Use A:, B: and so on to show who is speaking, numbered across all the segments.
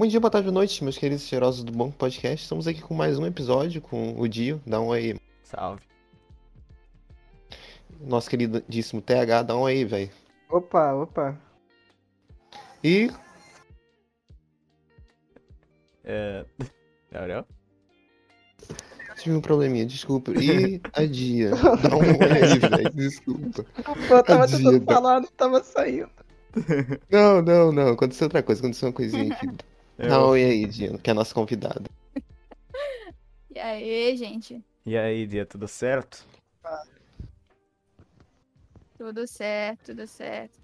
A: Bom dia, boa tarde, boa noite, meus queridos cheirosos do Bom Podcast. Estamos aqui com mais um episódio com o Dio. Dá um aí.
B: Salve.
A: Nosso queridíssimo TH, dá um aí, velho.
C: Opa, opa.
A: E.
B: É... Gabriel?
A: Tive um probleminha, desculpa. E a Dia. Dá um aí, velho. Desculpa.
C: Pô, eu tava tentando falar, não tava saindo.
A: Não, não, não. Aconteceu outra coisa, aconteceu uma coisinha aqui. Dá
B: Eu-
A: oi aí, Dia, que é a nossa convidada.
D: E aí, gente?
B: E aí, dia, tudo certo?
D: Tudo certo, tudo certo.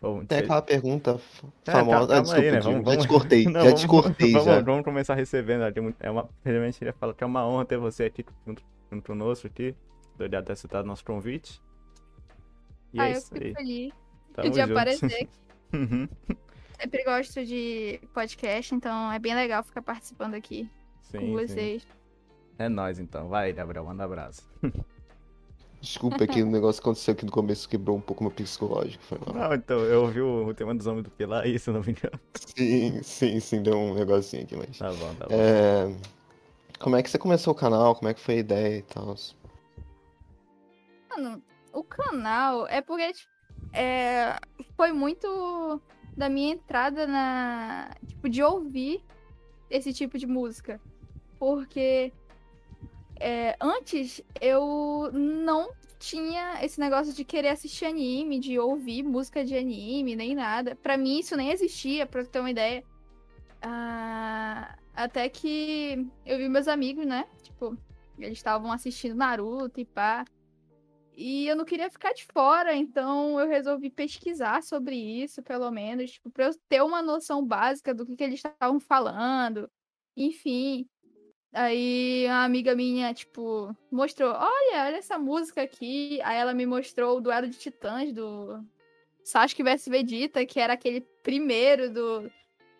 B: Bom,
A: Tem aquela pergunta
B: É,
A: famosa.
B: calma
A: ah,
B: aí,
A: desculpa,
B: né?
A: Dio.
B: Vamos-
A: Já
B: vamos-
A: te cortei,
B: Não,
A: já
B: vamos-
A: te cortei,
B: vamos,
A: já.
B: Vamos começar recebendo. né? É uma, primeiramente, queria falar que é uma honra ter você aqui junto, junto conosco aqui. Obrigado por ter aceitado nosso convite. E
D: ah,
B: é
D: eu
B: isso
D: fico
B: aí.
D: feliz
B: Tamo
D: de
B: junto.
D: aparecer.
B: Uhum.
D: Sempre gosto de podcast, então é bem legal ficar participando aqui
B: Sim,
D: com
B: sim.
D: vocês.
B: É nóis então. Vai, Gabriel, manda abraço.
A: Desculpa aqui, o negócio que aconteceu aqui no começo quebrou um pouco meu psicológico. Foi mal.
B: Não, então, eu ouvi o, o tema dos homens do Pilar aí, se eu não me engano.
A: Sim, sim, sim, deu um negocinho aqui, mas.
B: Tá bom, tá bom.
A: É, Como é que você começou o canal? Como é que foi a ideia e tal?
D: Mano, o canal é porque tipo, é, foi muito da minha entrada na. Tipo, de ouvir esse tipo de música. Porque é, antes eu não tinha esse negócio de querer assistir anime, de ouvir música de anime, nem nada. Pra mim isso nem existia, pra ter uma ideia. Ah, até que eu vi meus amigos, né? Tipo, eles estavam assistindo Naruto e pá. E eu não queria ficar de fora, então eu resolvi pesquisar sobre isso, pelo menos, tipo, pra eu ter uma noção básica do que, que eles estavam falando. Enfim. Aí uma amiga minha, tipo, mostrou: olha, olha essa música aqui. Aí ela me mostrou o duelo de titãs do Sasuke vs Vegeta, que era aquele primeiro do,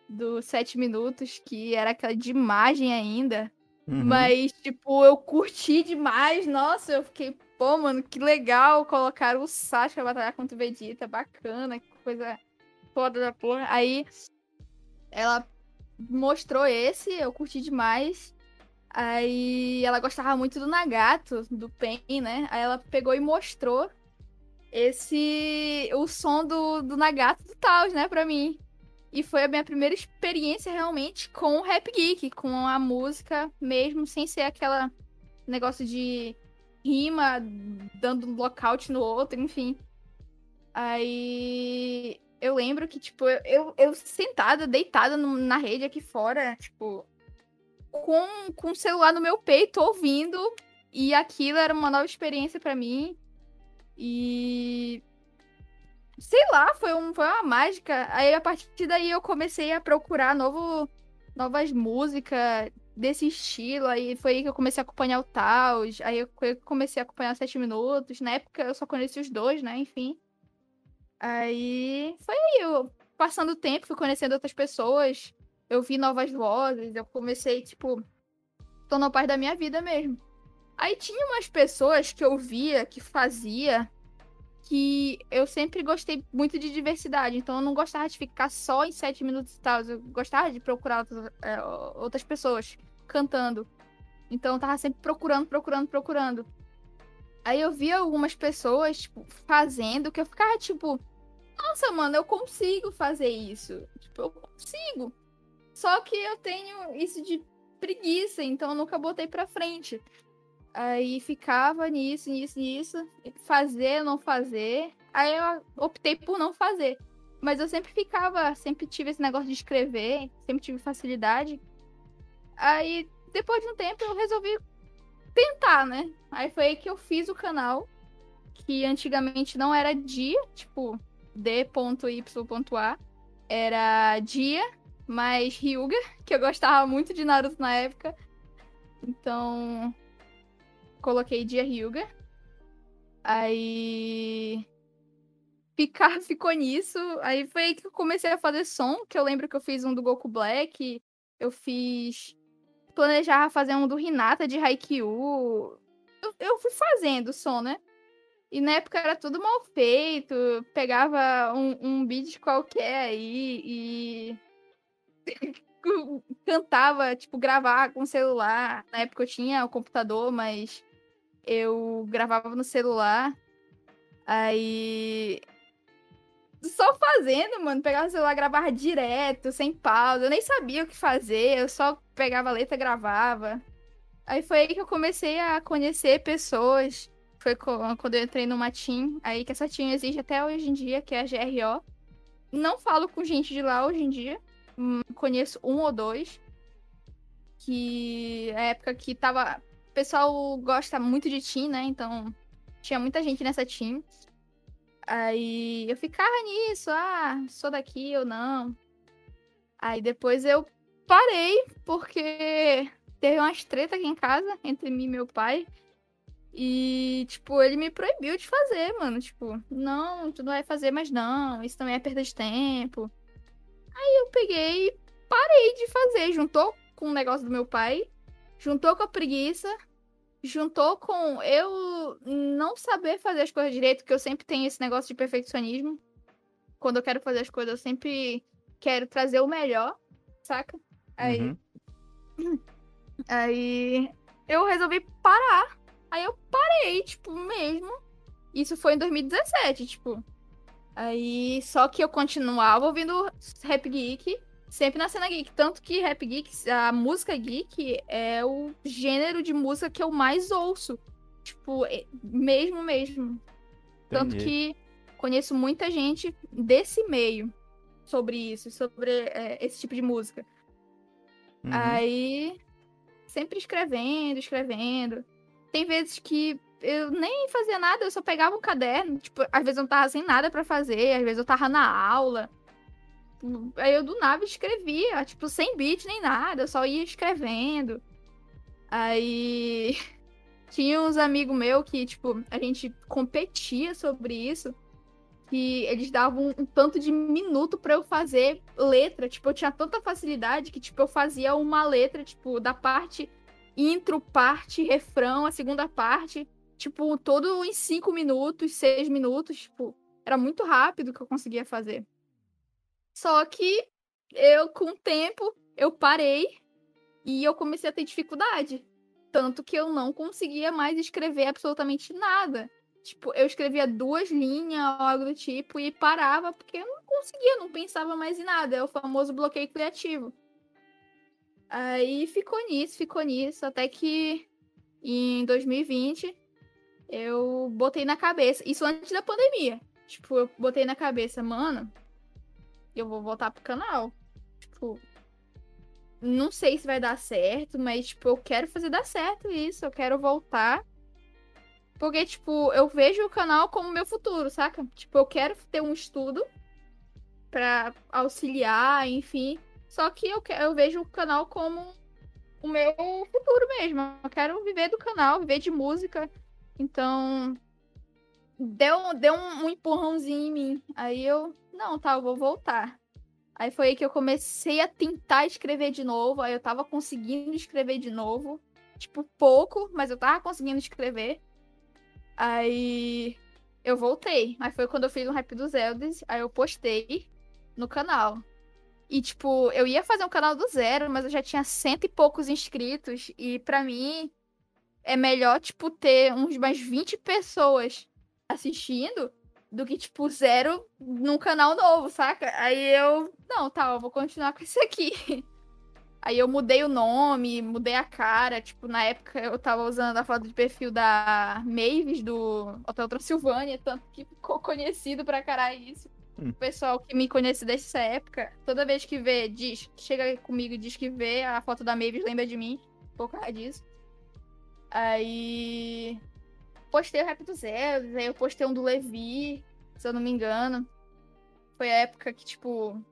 D: do Sete Minutos, que era aquela de imagem ainda.
B: Uhum.
D: Mas, tipo, eu curti demais. Nossa, eu fiquei, pô, mano, que legal. Colocaram o Sasuke a batalhar contra o Vegeta. Bacana, que coisa foda da porra. Aí ela mostrou esse, eu curti demais. Aí ela gostava muito do Nagato, do Pen, né? Aí ela pegou e mostrou esse. o som do, do Nagato do Taos, né, pra mim. E foi a minha primeira experiência realmente com o Rap Geek, com a música mesmo, sem ser aquela negócio de rima dando um lockout no outro, enfim. Aí eu lembro que, tipo, eu, eu, sentada, deitada no- na rede aqui fora, tipo, com, com o celular no meu peito, ouvindo, e aquilo era uma nova experiência pra mim. E sei lá, foi, um, foi uma mágica. Aí a partir daí eu comecei a procurar novo, novas músicas desse estilo. Aí foi aí que eu comecei a acompanhar o Taos. Aí eu comecei a acompanhar 7 minutos. Na época eu só conheci os dois, né? Enfim. Aí foi aí, eu passando o tempo, fui conhecendo outras pessoas. Eu vi novas vozes, eu comecei, tipo, tornou parte da minha vida mesmo. Aí tinha umas pessoas que eu via que fazia que eu sempre gostei muito de diversidade, então eu não gostava de ficar só em sete minutos e tal, eu gostava de procurar outras, é, outras pessoas cantando. Então eu tava sempre procurando, procurando, procurando. Aí eu via algumas pessoas, tipo, fazendo, que eu ficava, tipo, nossa, mano, eu consigo fazer isso. Tipo, eu consigo. Só que eu tenho isso de preguiça, então eu nunca botei pra frente. Aí ficava nisso, nisso, nisso. Fazer, não fazer. Aí eu optei por não fazer. Mas eu sempre ficava, sempre tive esse negócio de escrever, sempre tive facilidade. Aí, depois de um tempo, eu resolvi tentar, né? Aí foi aí que eu fiz o canal, que antigamente não era dia, tipo, D.Y.A. Era dia, mais Ryuga, que eu gostava muito de Naruto na época. Então, coloquei dia Ryuga. Aí ficar ficou nisso. Aí foi aí que eu comecei a fazer som, que eu lembro que eu fiz um do Goku Black, eu fiz planejava fazer um do Hinata de Haikyuu. Eu, eu fui fazendo som, né? E na época era tudo mal feito, pegava um, um beat qualquer aí e encantava, tipo, gravar com o celular. Na época eu tinha o computador, mas eu gravava no celular. Aí. Só fazendo, mano. Pegava o celular, gravava direto, sem pausa. Eu nem sabia o que fazer. Eu só pegava a letra gravava. Aí foi aí que eu comecei a conhecer pessoas. Foi quando eu entrei numa team. Aí que essa team existe até hoje em dia, que é a GRO. Não falo com gente de lá hoje em dia. Hum, Conheço um ou dois. Que é época que tava. O pessoal gosta muito de team, né? Então tinha muita gente nessa team. Aí eu ficava nisso, ah, sou daqui ou não. Aí depois eu parei, porque teve umas treta aqui em casa entre mim e meu pai. E, tipo, ele me proibiu de fazer, mano. Tipo, não, tu não vai fazer mais não, isso também é perda de tempo. Aí eu peguei e parei de fazer. Juntou com o negócio do meu pai, juntou com a preguiça, juntou com eu não saber fazer as coisas direito, porque eu sempre tenho esse negócio de perfeccionismo. Quando eu quero fazer as coisas, eu sempre quero trazer o melhor, saca? Aí,
B: Uhum.
D: aí eu resolvi parar. Aí eu parei, tipo, mesmo. Isso foi em 2017, tipo. Aí, só que eu continuava ouvindo Rap Geek, sempre na cena geek. Tanto que Rap Geek, a música geek, é o gênero de música que eu mais ouço. Tipo, mesmo, mesmo. Tanto
B: Entendi.
D: que conheço muita gente desse meio sobre isso, sobre é, esse tipo de música.
B: Uhum.
D: Aí, sempre escrevendo, escrevendo. Tem vezes que eu nem fazia nada, eu só pegava um caderno. Tipo, às vezes eu não tava sem nada pra fazer, às vezes eu tava na aula. Aí eu do nada escrevia, tipo, sem beat nem nada, eu só ia escrevendo. Aí tinha uns amigos meus que, tipo, a gente competia sobre isso. Que eles davam um, tanto de minuto pra eu fazer letra. Tipo, eu tinha tanta facilidade que, tipo, eu fazia uma letra, tipo, da parte intro, parte, refrão, a segunda parte. Tipo, todo em cinco minutos, seis minutos. Tipo, era muito rápido que eu conseguia fazer. Só que eu, com o tempo, eu parei e eu comecei a ter dificuldade. Tanto que eu não conseguia mais escrever absolutamente nada. Tipo, eu escrevia duas linhas ou algo do tipo e parava porque eu não conseguia, não pensava mais em nada. É o famoso bloqueio criativo. Aí ficou nisso, ficou nisso, até que em 2020 eu botei na cabeça, isso antes da pandemia. Tipo, eu botei na cabeça, mano, eu vou voltar pro canal. Tipo, não sei se vai dar certo, mas, tipo, eu quero fazer dar certo isso, eu quero voltar. Porque, tipo, eu vejo o canal como meu futuro, saca? Tipo, eu quero ter um estudo pra auxiliar, enfim. Só que eu, eu vejo o canal como o meu futuro mesmo. Eu quero viver do canal, viver de música. Então, deu, deu um, um empurrãozinho em mim. Aí eu, não, tá, eu vou voltar. Aí foi aí que eu comecei a tentar escrever de novo. Aí eu tava conseguindo escrever de novo. Tipo, pouco, mas eu tava conseguindo escrever. Aí eu voltei. Aí foi quando eu fiz um rap dos Elders. Aí eu postei no canal. E, tipo, eu ia fazer um canal do zero, mas eu já tinha cento e poucos inscritos. E pra mim, é melhor, tipo, ter uns mais 20 pessoas assistindo do que, tipo, zero num canal novo, saca? Aí eu, não, tá, eu vou continuar com isso aqui. Aí eu mudei o nome, mudei a cara. Tipo, na época eu tava usando a foto de perfil da Mavis do Hotel Transilvânia, tanto que ficou conhecido pra caralho isso.
B: Hum.
D: O pessoal que me conhece dessa época, toda vez que vê, diz, chega comigo e diz que vê a foto da Mavis, lembra de mim, por causa disso. Aí postei o rap do Zeus, aí eu postei um do Levi, se eu não me engano. Foi a época que, tipo,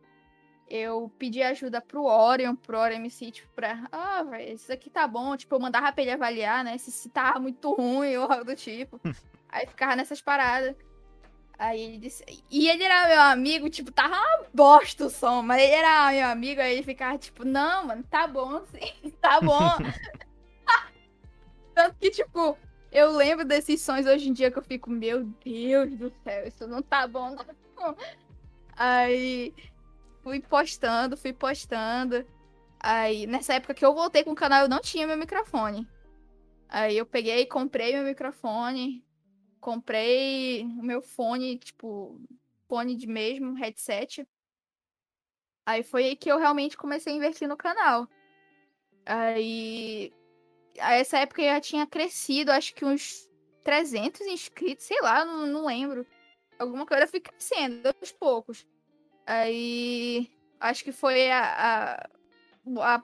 D: eu pedi ajuda pro Orion, pro Orion MC, tipo, pra. Ah, velho, isso aqui tá bom. Tipo, eu mandava pra ele avaliar, né? Se, se tava muito ruim ou algo do tipo. Aí ficava nessas paradas. Aí ele disse. E ele era meu amigo, tipo, tava uma bosta o som, mas ele era meu amigo, aí ele ficava, tipo, não, mano, tá bom sim, tá bom. Tanto que, tipo, eu lembro desses sons hoje em dia que eu fico, meu Deus do céu, isso não tá bom, não. Aí fui postando, fui postando. Aí, nessa época que eu voltei com o canal, eu não tinha meu microfone. Aí eu peguei, comprei meu microfone, comprei o meu fone, tipo, fone de mesmo, headset. Aí foi aí que eu realmente comecei a investir no canal. Aí, a essa época já tinha crescido, acho que uns 300 inscritos, sei lá, não, não lembro. Alguma coisa fui crescendo aos poucos. Aí, acho que foi a, a, a-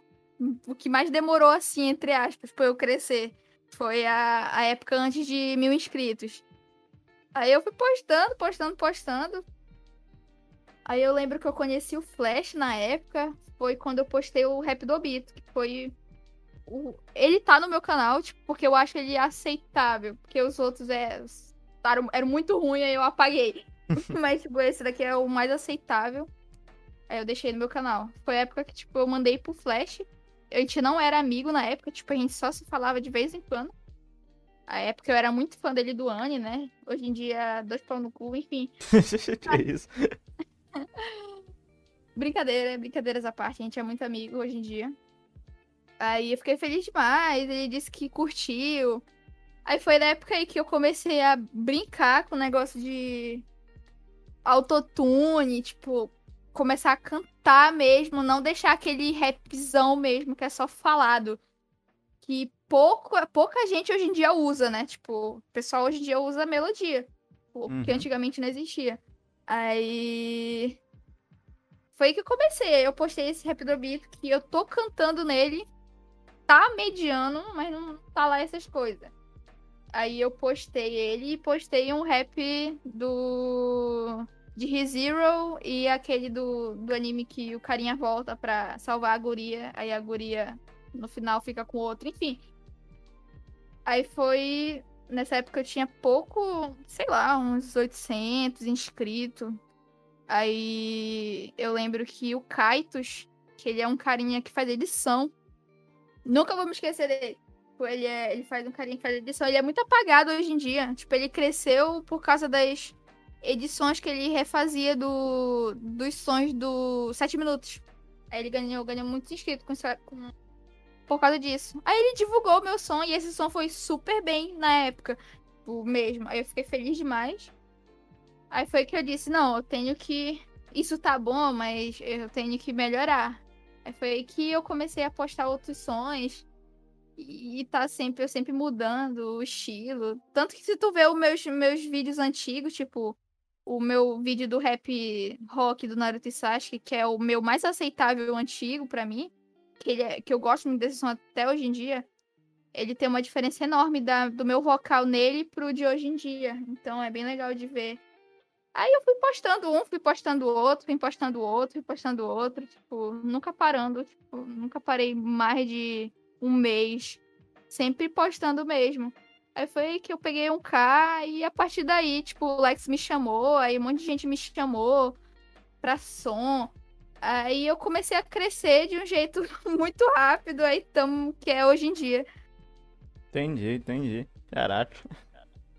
D: o que mais demorou, assim, entre aspas, pra eu crescer. Foi a, a época antes de mil inscritos. Aí eu fui postando, postando, postando. Aí eu lembro que eu conheci o Flash na época. Foi quando eu postei o Rap do Obito, que foi. Ele tá no meu canal, tipo, porque eu acho ele aceitável. Porque os outros é... eram, eram muito ruins, aí eu apaguei. Mas, tipo, esse daqui é o mais aceitável. Aí eu deixei no meu canal. Foi a época que, tipo, eu mandei pro Flash. A gente não era amigo na época, tipo, a gente só se falava de vez em quando. A época eu era muito fã dele do Anne, né? Hoje em dia, dois pau no cu, enfim.
B: que isso?
D: Brincadeira, brincadeiras à parte, a gente é muito amigo hoje em dia. Aí eu fiquei feliz demais, ele disse que curtiu. Aí foi na época aí que eu comecei a brincar com o negócio de autotune, tipo, começar a cantar mesmo, não deixar aquele rapzão mesmo, que é só falado. Que pouco, pouca gente hoje em dia usa, né? Tipo, o pessoal hoje em dia usa melodia.
B: Uhum.
D: antigamente não existia. Aí. Foi aí que eu comecei. Eu postei esse rap do beat que eu tô cantando nele. Tá mediano, mas não tá lá essas coisas. Aí eu postei ele e postei um rap do. De ReZero e aquele do, do anime que o carinha volta pra salvar a guria. Aí a guria no final fica com outro, enfim. Aí foi. Nessa época eu tinha pouco, sei lá, uns 800 inscritos. Aí eu lembro que o Kaitos, que ele é um carinha que faz edição. Nunca vou me esquecer dele. Tipo, Ele, é, ele faz um carinha que faz edição. Ele é muito apagado hoje em dia. Tipo, ele cresceu por causa das edições que ele refazia do, dos sons do 7 minutos. Aí ele ganhou, ganhou muitos inscritos com, com- por causa disso. Aí ele divulgou o meu som e esse som foi super bem na época. O mesmo. Aí eu fiquei feliz demais. Aí foi que eu disse, não, eu tenho que. Isso tá bom, mas eu tenho que melhorar. Foi aí que eu comecei a postar outros sons. E tá sempre, eu sempre mudando o estilo. Tanto que se tu vê os meus, meus vídeos antigos, tipo, o meu vídeo do rap rock do Naruto e Sasuke, que é o meu mais aceitável antigo pra mim, que, ele é- que eu gosto muito desse som até hoje em dia, ele tem uma diferença enorme da, do meu vocal nele pro de hoje em dia. Então é bem legal de ver. Aí eu fui postando um, fui postando outro, fui postando outro, fui postando outro, tipo, nunca parando, tipo, nunca parei mais de um mês, sempre postando mesmo. Aí foi que eu peguei um K e a partir daí, tipo, o Lex me chamou, aí um monte de gente me chamou pra som. Aí eu comecei a crescer de um jeito muito rápido, aí tamo que é hoje em dia.
B: Entendi, entendi. Caraca.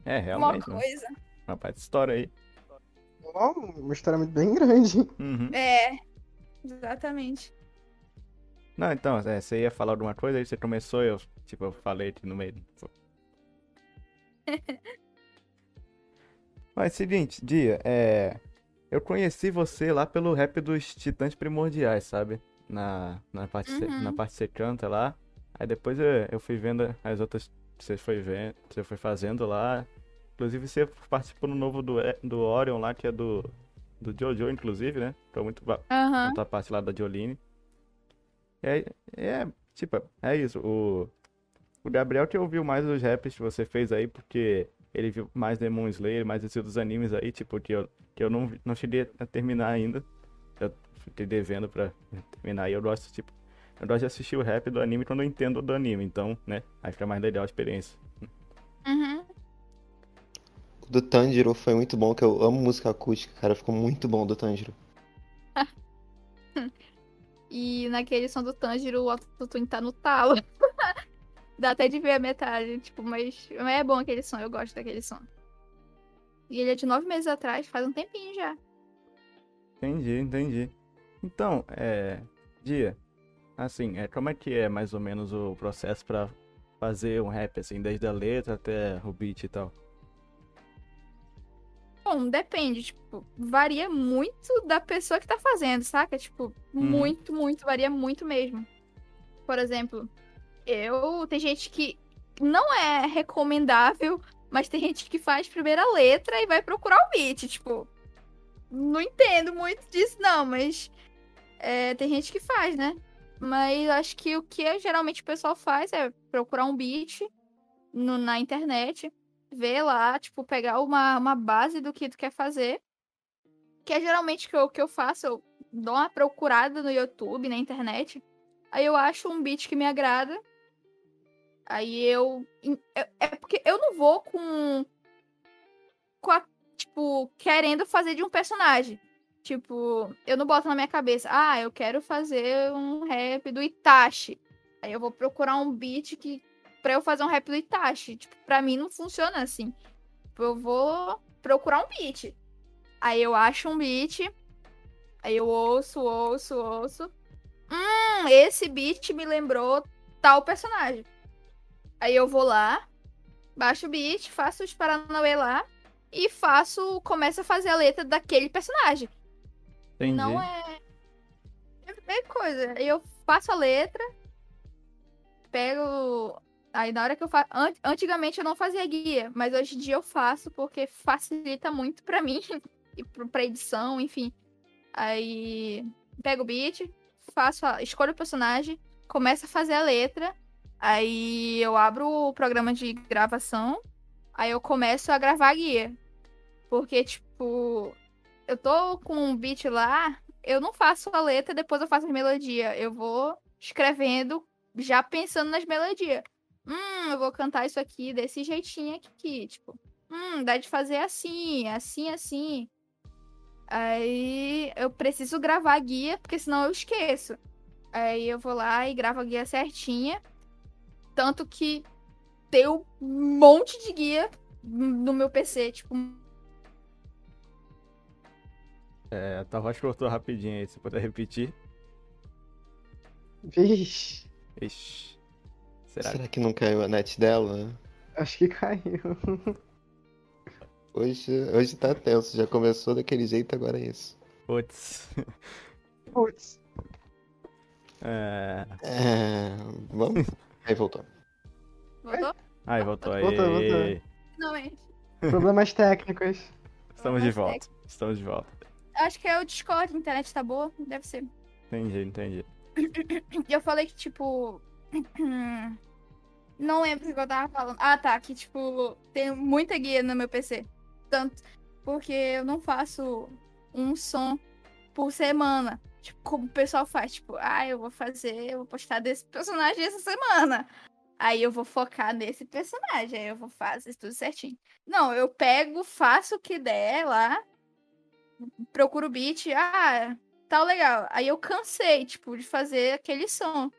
B: É,
D: Uma
B: realmente. né?
D: coisa.
B: Uma parte de história aí.
C: Uma história muito bem grande.
B: Uhum.
D: É, exatamente.
B: Não, então, é, você ia falar alguma coisa, aí você começou, eu, tipo, eu falei aqui no meio. Mas seguinte, Dia, é. Eu conheci você lá pelo rap dos Titãs Primordiais, sabe? Na, na, parte,
D: Uhum.
B: na parte que você canta lá. Aí depois eu, eu fui vendo as outras que você foi vendo, você foi fazendo lá. Inclusive você participou no novo do, do Orion lá, que é do, do Jojo, inclusive, né? Foi muito ba-
D: Aham.
B: contar a parte lá da Jolene. É, é, tipo, é isso. O, o Gabriel que ouviu mais os raps que você fez aí, porque ele viu mais Demon Slayer, mais esses dos animes aí, tipo, que eu, que eu não, não cheguei a terminar ainda. Eu fiquei devendo pra terminar. E eu gosto, tipo, eu gosto de assistir o rap do anime quando eu entendo do anime. Então, né, aí fica mais legal a experiência.
A: Do Tanjiro foi muito bom, que eu amo música acústica, cara. Ficou muito bom do Tanjiro.
D: E naquele som do Tanjiro, o autotune tá no talo. Dá até de ver a metade, tipo, mas, mas é bom aquele som, eu gosto daquele som. E ele é de nove meses atrás, faz um tempinho já.
B: Entendi, entendi. Então, é. Dia, Assim, é, como é que é mais ou menos o processo pra fazer um rap, assim, desde a letra até o beat e tal?
D: Bom, depende, tipo, varia muito da pessoa que tá fazendo, saca? Tipo, muito, muito, varia muito mesmo. Por exemplo, eu. Tem gente que não é recomendável, mas tem gente que faz primeiro a letra e vai procurar o beat. Tipo, não entendo muito disso, não, mas é, tem gente que faz, né? Mas acho que o que geralmente o pessoal faz é procurar um beat no- na internet, ver lá, tipo, pegar uma, uma base do que tu quer fazer. Que é geralmente o que eu, que eu faço, eu dou uma procurada no YouTube, na internet. Aí eu acho um beat que me agrada. Aí eu. É, é porque eu não vou com. Com a. Tipo, querendo fazer de um personagem. Tipo, eu não boto na minha cabeça, ah, eu quero fazer um rap do Itachi. Aí eu vou procurar um beat que. Pra eu fazer um rap do Itachi. Tipo, pra mim não funciona assim. Tipo, Eu vou procurar um beat. Aí eu acho um beat. Aí eu ouço, ouço, ouço. Hum, esse beat me lembrou tal personagem. Aí eu vou lá, baixo o beat, faço os Paranauê lá e faço. Começo a fazer a letra daquele personagem.
B: Entendi.
D: Não é. É coisa. Aí eu faço a letra, pego. Aí na hora que eu faço. Antigamente eu não fazia guia, mas hoje em dia eu faço porque facilita muito pra mim e pra edição, enfim. Aí pego o beat, faço a... escolho o personagem, começo a fazer a letra. Aí eu abro o programa de gravação, aí eu começo a gravar a guia. Porque, tipo, eu tô com um beat lá, eu não faço a letra, depois eu faço a melodia. Eu vou escrevendo, já pensando nas melodias. Hum, eu vou cantar isso aqui desse jeitinho aqui, tipo. Hum, dá de fazer assim, assim, assim. Aí eu preciso gravar a guia, porque senão eu esqueço. Aí eu vou lá e gravo a guia certinha. Tanto que tem um monte de guia no meu PC, tipo,
B: É, a tua voz cortou rapidinho aí, se puder repetir.
C: Vixe,
B: Ixi. Será
A: Será que não caiu a net dela?
C: acho que caiu.
A: Hoje, hoje tá tenso, já começou daquele jeito, agora é isso.
B: Putz.
C: Putz.
B: É...
A: É, vamos? Aí voltou.
D: voltou?
B: Ai, voltou aí.
C: Voltou, voltou.
D: Finalmente.
C: Problemas técnicos.
B: Estamos de
D: Mas é
B: volta. Estamos de volta.
D: Acho que é o Discord, a internet tá boa, deve ser.
B: Entendi, entendi.
D: E eu falei que, tipo. Não lembro o que eu tava falando. Ah, tá. Que, tipo, tem muita guia no meu PC. Tanto porque eu não faço um som por semana. Tipo, como o pessoal faz. Tipo, ah, eu vou fazer, eu vou postar desse personagem essa semana. Aí eu vou focar nesse personagem. Aí eu vou fazer tudo certinho. Não, eu pego, faço o que der lá. Procuro o beat. Ah, tá legal. Aí eu cansei, tipo, de fazer aquele som.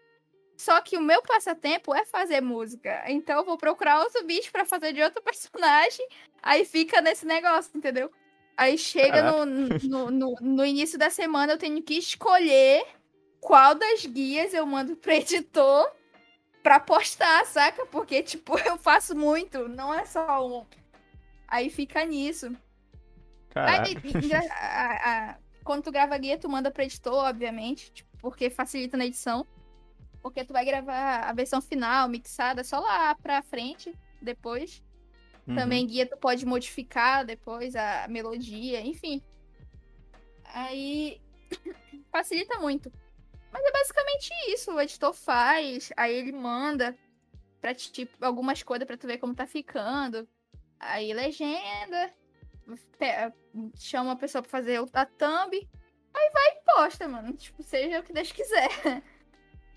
D: Só que o meu passatempo é fazer música. Então eu vou procurar outro beat pra fazer de outro personagem. Aí fica nesse negócio, entendeu? Aí chega no, no, no, no início da semana, eu tenho que escolher qual das guias eu mando pro editor pra postar, saca? Porque, tipo, eu faço muito, não é só um. Aí fica nisso. Aí, engra- a- a- quando tu grava guia, tu manda pro editor, obviamente, tipo, porque facilita na edição. Porque tu vai gravar a versão final, mixada, só lá pra frente, depois.
B: Uhum.
D: Também guia tu pode modificar depois a melodia, enfim. Aí facilita muito. Mas é basicamente isso, o editor faz, aí ele manda pra ti, tipo, algumas coisas pra tu ver como tá ficando. Aí legenda, chama a pessoa pra fazer a thumb, aí vai e posta, mano. Tipo, seja o que Deus quiser.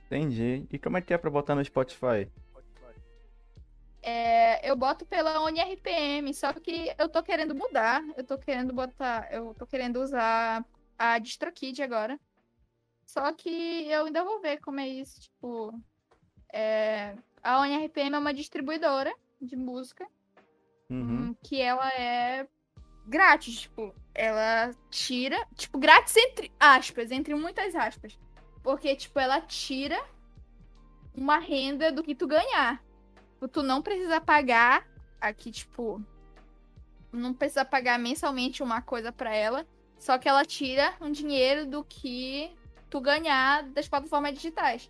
B: Entendi. E como é que é pra botar no Spotify?
D: É, eu boto pela ONRPM, só que eu tô querendo mudar. Eu tô querendo botar. Eu tô querendo usar a DistroKid agora. Só que eu ainda vou ver como é isso. Tipo, é, a ONRPM é uma distribuidora de música
B: Uhum.
D: hum, que ela é grátis. Tipo, ela tira. Tipo, grátis entre aspas, entre muitas aspas. Porque, tipo, ela tira uma renda do que tu ganhar. Tipo, Tu não precisa pagar aqui, tipo. Não precisa pagar mensalmente uma coisa pra ela. Só que ela tira um dinheiro do que tu ganhar das plataformas digitais.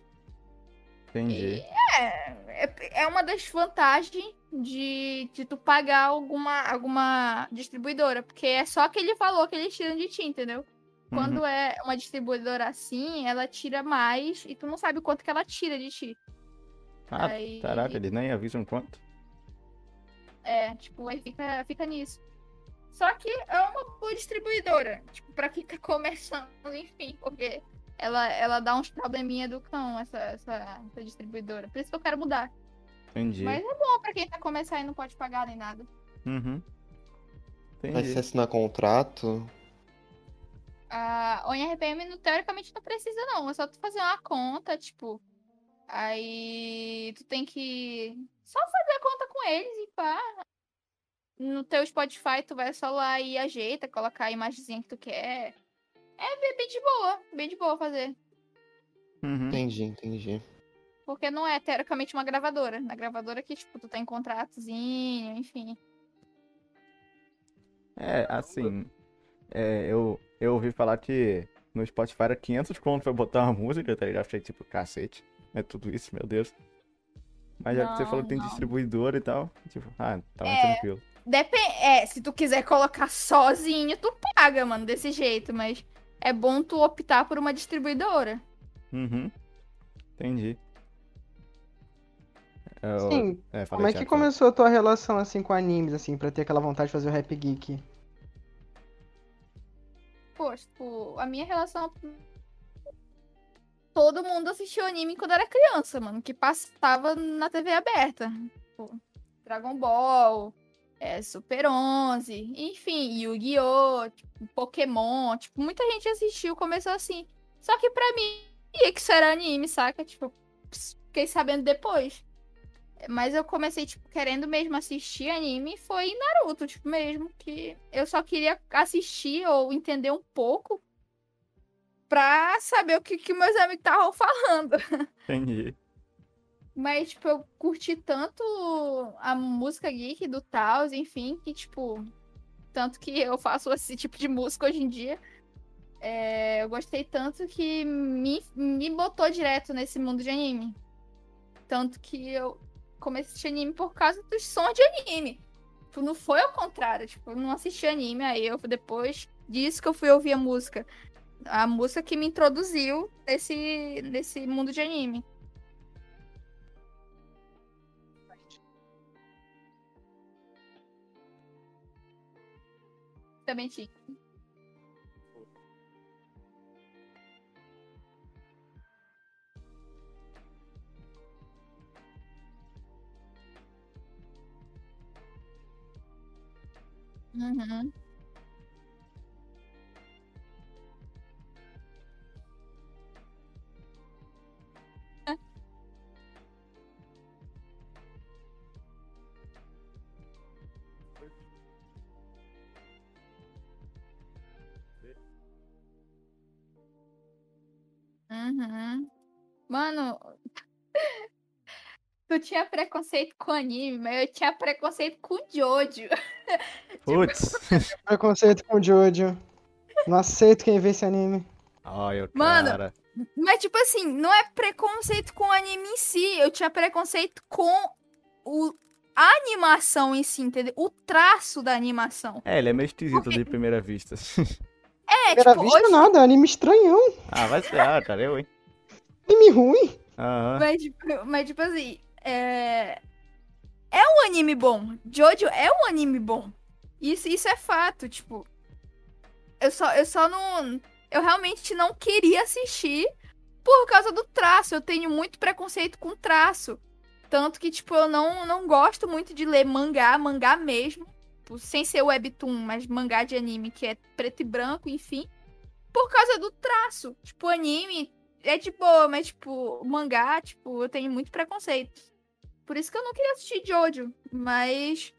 B: Entendi.
D: É, é, é uma das vantagens de, de tu pagar alguma, alguma distribuidora. Porque é só aquele valor que eles tiram de ti, entendeu? Quando é uma distribuidora assim, ela tira mais e tu não sabe o quanto que ela tira de ti.
B: Ah,
D: Aí-
B: caraca, eles nem avisam quanto.
D: É, tipo, aí fica, fica nisso. Só que é uma boa distribuidora. Tipo, pra quem tá começando, enfim, porque ela, ela dá uns probleminha do cão, essa, essa, essa distribuidora. Por isso que eu quero mudar.
B: Entendi.
D: Mas é bom pra quem tá começando e não pode pagar nem nada.
B: Uhum.
A: Mas
B: Entendi.
A: se assinar contrato,
D: A ONRPM, não- teoricamente, não precisa, não. É só tu fazer uma conta, tipo. Aí tu tem que só fazer a conta com eles e pá. No teu Spotify, tu vai só lá e ajeita, colocar a imagenzinha que tu quer. É bem bem de boa, bem de boa fazer.
B: Uhum.
A: entendi, entendi.
D: Porque não é teoricamente uma gravadora. Na gravadora que, tipo, tu tem contratozinho, enfim.
B: É, assim, é, eu, eu ouvi falar que no Spotify era 500 conto pra botar uma música, tá ligado? Achei tipo, cacete, é tudo isso, meu Deus. Mas já que você
D: Não,
B: falou que tem
D: não.
B: distribuidor e tal, tipo, ah, tá
D: É.
B: tranquilo.
D: Depende. É, se tu quiser colocar sozinho, tu paga, mano, desse jeito. Mas é bom tu optar por uma distribuidora.
B: Uhum, entendi. Eu-
C: Sim,
B: é,
C: como é que
B: fala.
C: começou a tua relação, assim, com animes, assim, pra ter aquela vontade de fazer o Rap Geek?
D: Pô, tipo, a minha relação. Todo mundo assistiu anime quando era criança, mano. Que passava na TV aberta. Tipo, Dragon Ball, é, Super 11, enfim, Yu-Gi-Oh!, tipo, Pokémon. Tipo, muita gente assistiu, começou assim. Só que pra mim, ia que isso era anime, saca? Tipo, fiquei sabendo depois. Mas eu comecei, tipo, querendo mesmo assistir anime, foi em Naruto, tipo, mesmo, que eu só queria assistir ou entender um pouco pra saber o que, que meus amigos estavam falando.
B: Entendi.
D: Mas, tipo, eu curti tanto a música geek do Taos, enfim, que, tipo, tanto que eu faço esse tipo de música hoje em dia. É, eu gostei tanto que me, me botou direto nesse mundo de anime. Tanto que eu comecei a assistir anime por causa dos sons de anime. Tipo, não foi ao contrário. Tipo, eu não assisti anime, aí eu depois disso que eu fui ouvir a música. A música que me introduziu nesse, nesse mundo de anime. Também tinha. Uhum. Uhum. Mano, tu tinha preconceito com anime, mas eu tinha preconceito com Jojo.
B: Putz.
C: Preconceito com o Jojo. Não aceito quem vê esse anime.
B: Ai, o
D: Mano,
B: cara.
D: Mas, tipo assim, não é preconceito com o anime em si. Eu tinha preconceito com o... a animação em si, entendeu? O traço da animação.
B: É, ele é meio esquisito de primeira vista.
D: É,
C: Primeira
D: tipo,
C: vista
D: hoje...
C: nada, anime estranhão.
B: ah, vai ser, ah, cara, eu, hein?
C: Anime ruim.
B: Aham.
D: Mas, tipo, mas, tipo assim, é... É um anime bom. Jojo é um anime bom. Isso, isso é fato, tipo... Eu só, eu só não... Eu realmente não queria assistir por causa do traço. Eu tenho muito preconceito com traço. Tanto que, tipo, eu não, não gosto muito de ler mangá, mangá mesmo. Tipo, sem ser webtoon, mas mangá de anime, que é preto e branco, enfim. Por causa do traço. Tipo, anime é de boa, mas, tipo, mangá, tipo, eu tenho muito preconceito. Por isso que eu não queria assistir Jojo. Mas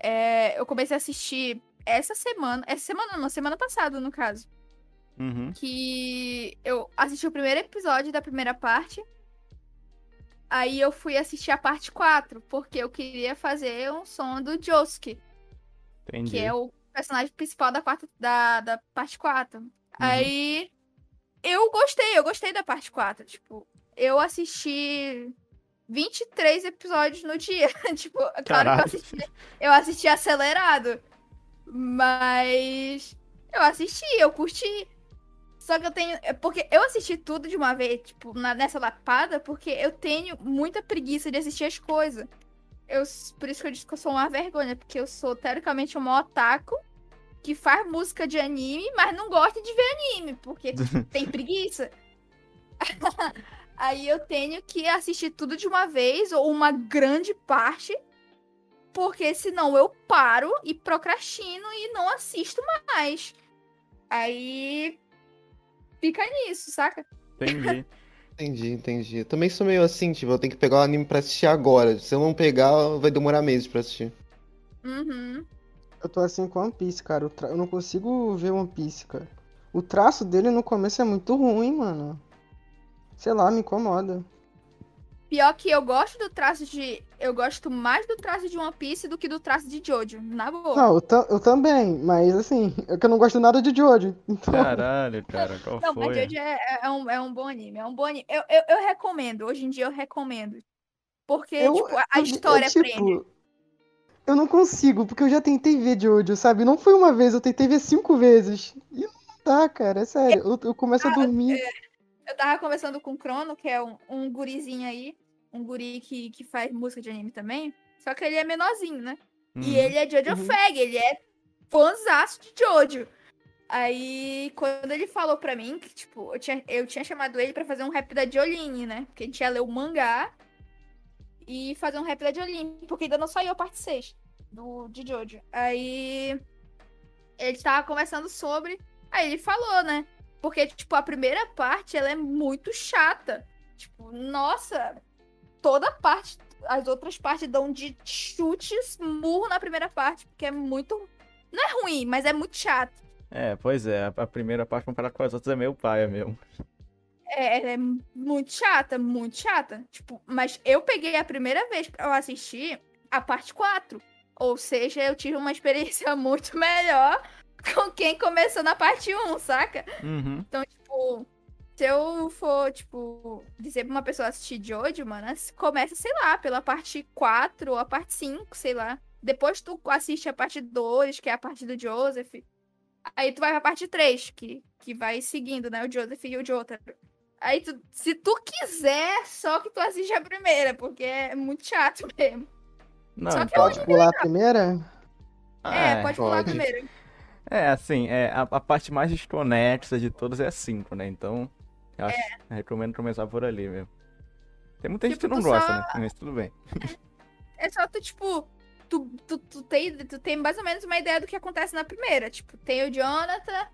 D: é, eu comecei a assistir essa semana. Essa semana não, semana passada, no caso.
B: Uhum.
D: que eu assisti o primeiro episódio da primeira parte. Aí eu fui assistir a parte 4, porque eu queria fazer um som do Josuke,
B: Entendi.
D: que é o personagem principal da, quarta, da, da parte 4. Aí eu gostei, eu gostei da parte 4. Tipo, eu assisti 23 episódios no dia. tipo, claro que eu
B: Caralho.
D: assisti, eu assisti acelerado. Mas eu assisti, eu curti. Só que eu tenho. é Porque eu assisti tudo de uma vez, tipo, na- nessa lapada, porque eu tenho muita preguiça de assistir as coisas. Eu, por isso que eu disse que eu sou uma vergonha, porque eu sou teoricamente uma otaku que faz música de anime, mas não gosta de ver anime, porque tem preguiça. Aí eu tenho que assistir tudo de uma vez, ou uma grande parte, porque senão eu paro e procrastino e não assisto mais. Aí fica nisso, saca?
B: Entendi.
A: Entendi, entendi. Eu também sou meio assim, tipo, eu tenho que pegar o anime pra assistir agora. Se eu não pegar, vai demorar meses pra assistir.
D: Uhum.
C: Eu tô assim com One Piece, cara. O tra- Eu não consigo ver One Piece, cara. O traço dele no começo é muito ruim, mano. Sei lá, me incomoda.
D: Pior que eu gosto do traço de. Eu gosto mais do traço de One Piece do que do traço de Jojo. Na boa.
C: Não, eu, eu também, mas assim, é que eu não gosto nada de Jojo. Então,
B: Caralho, cara, qual
D: Não, mas
B: foi?
D: Jojo é, é- é um, é um bom anime. É um bom anime. Eu, eu, eu recomendo. Hoje em dia eu recomendo. Porque,
C: eu,
D: tipo, a, a
C: eu-
D: história
C: é, tipo,
D: prende.
C: Eu não consigo, porque eu já tentei ver Jojo, sabe? Não foi uma vez, eu tentei ver cinco vezes. E não dá, cara, é sério. Eu, eu começo
D: Ah,
C: a dormir.
D: Eu tava conversando com o Crono, que é um, um gurizinho aí. Um guri que, que faz música de anime também. Só que ele é menorzinho, né?
B: Uhum.
D: E ele é Jojo
C: Uhum.
D: Fag, ele é fãzaço de Jojo. Aí, quando ele falou pra mim que, tipo, eu tinha, eu tinha chamado ele pra fazer um rap da Jolene, né? Porque a gente ia ler o mangá e fazer um rap da Jolene, porque ainda não saiu a parte 6 do, de Jojo. Aí, ele tava conversando sobre, aí ele falou, né? Porque, tipo, a primeira parte, ela é muito chata. Tipo, nossa, toda parte as outras partes dão de chutes, murro na primeira parte, porque é muito. Não é ruim, mas é muito chato.
B: É, pois é, a, primeira parte comparada com as outras é meio paia mesmo.
D: É, ela é muito chata, muito chata. Tipo, mas eu peguei a primeira vez pra eu assistir a parte 4. Ou seja, eu tive uma experiência muito melhor com quem começou na parte 1, saca?
B: Uhum.
D: Então, tipo, se eu for, tipo, dizer pra uma pessoa assistir Jojo, mano, começa, sei lá, pela parte 4 ou a parte 5, sei lá. Depois tu assiste a parte 2, que é a parte do Joseph. Aí tu vai pra parte 3, que, que vai seguindo, né? O Joseph e o Jotaro. Aí, tu, se tu quiser, só que tu assiste a primeira, porque é muito chato mesmo.
B: Não,
D: Só que
B: então-
C: Pode pular a primeira?
D: é, pode pular a
A: pode.
D: primeira.
B: É, assim, é, a, a parte mais desconexa de todas é a 5, né? Então, eu acho, eu recomendo começar por ali mesmo. Tem muita gente
D: Tipo,
B: que não
D: tu
B: gosta,
D: só-
B: né? Mas tudo bem.
D: É só tu, tipo, tu, tu, tu, tem, tu tem mais ou menos uma ideia do que acontece na primeira. Tipo, tem o Jonathan,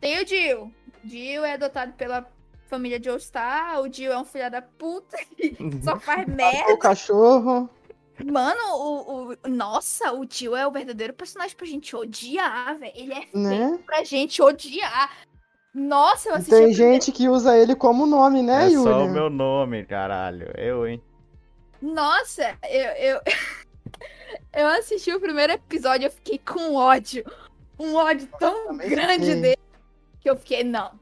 D: tem o Jill. Jill é adotado pela família de All-Star, o Jill é um filho da puta que só faz merda.
C: O cachorro.
D: Mano, o, o- Nossa, o Jill é o verdadeiro personagem pra gente odiar, velho. Ele é feito
C: Né?
D: pra gente odiar. Nossa, eu assisti.
C: Tem gente que usa ele como nome, né,
B: É
C: Yuri?
B: só o meu nome, caralho. Eu, hein?
D: Nossa, eu, eu, eu assisti o primeiro episódio, eu fiquei com ódio. Um ódio tão grande
C: fiquei.
D: dele que eu fiquei, não.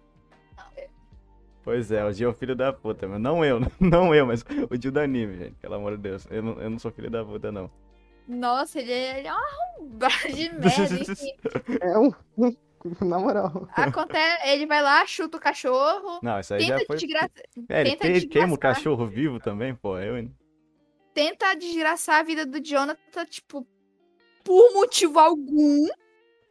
B: Pois é, o Gil é o filho da puta, mas não eu, não eu, mas o Gil do anime, gente, pelo amor de Deus. Eu não, eu não sou filho da puta, não.
D: Nossa, ele é, ele é uma arrombada de merda, enfim.
C: É um. Na moral.
D: Acontece, ele vai lá, chuta o cachorro,
B: Não, isso aí já
D: tenta,
B: foi.
D: desgra...
B: É, ele
D: tenta
B: que- queima o cachorro vivo também, pô. Eu, hein?
D: tenta desgraçar a vida do Jonathan, tipo, por motivo algum.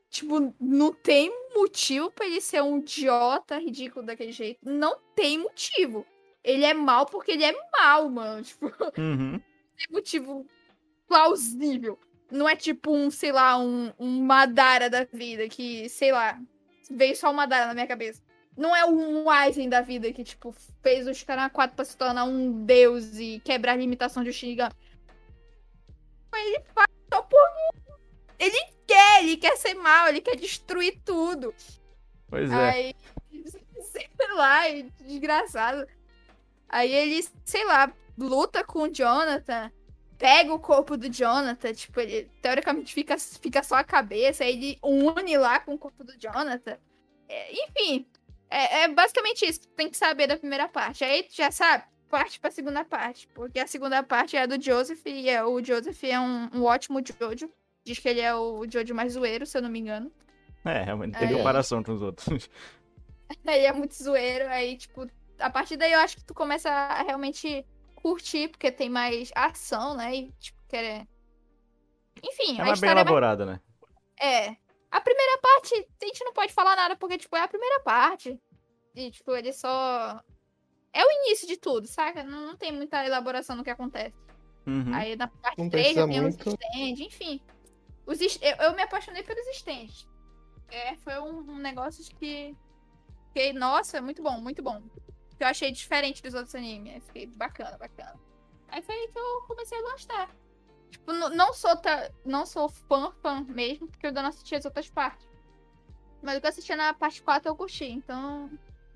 D: Tipo, não tem motivo pra ele ser um idiota ridículo daquele jeito. Não tem motivo. Ele é mal porque ele é mal, mano. Tipo,
B: Uhum.
D: tem motivo plausível. Não é tipo um, sei lá, um, um Madara da vida que, sei lá, veio só o Madara na minha cabeça. Não é um Aizen da vida que, tipo, fez os caras 4 pra se tornar um deus e quebrar a limitação de Shinigami. Ele faz só por. Ele quer, ele quer ser mal, ele quer destruir tudo.
B: Pois é.
D: Aí, sei lá, e desgraçado. Aí ele, sei lá, luta com o Jonathan, pega o corpo do Jonathan, tipo, ele teoricamente fica, fica só a cabeça, aí ele une lá com o corpo do Jonathan. É, enfim, é, é basicamente isso que tu tem que saber da primeira parte. Aí tu já sabe, parte pra segunda parte, porque a segunda parte é a do Joseph, e é, o Joseph é um, um ótimo Jojo. Diz que ele é o Jojo mais zoeiro, se eu não me engano.
B: É, realmente, não tem
D: É.
B: comparação com os outros.
D: Ele é muito zoeiro, aí, tipo, a partir daí eu acho que tu começa a realmente curtir, porque tem mais ação, né? E, tipo, querer. Enfim,
B: É
D: a
B: mais bem
D: é mais...
B: elaborada, né?
D: É. A primeira parte, a gente não pode falar nada, porque, tipo, é a primeira parte. E, tipo, ele só. É o início de tudo, saca? Não, não tem muita elaboração no que acontece.
B: Uhum.
D: Aí na parte
A: Não
D: 3 já tem
A: muito.
D: os stands, enfim. Os eu, eu me apaixonei pelos stands. É, foi um, um negócio que. Fiquei, nossa, é muito bom, muito bom. Que eu achei diferente dos outros animes. Fiquei bacana, bacana. Aí foi aí que eu comecei a gostar. Tipo, não sou, ta- não sou fã, fã mesmo, porque eu ainda não assisti as outras partes. Mas o que eu assisti na parte 4 eu curti, então.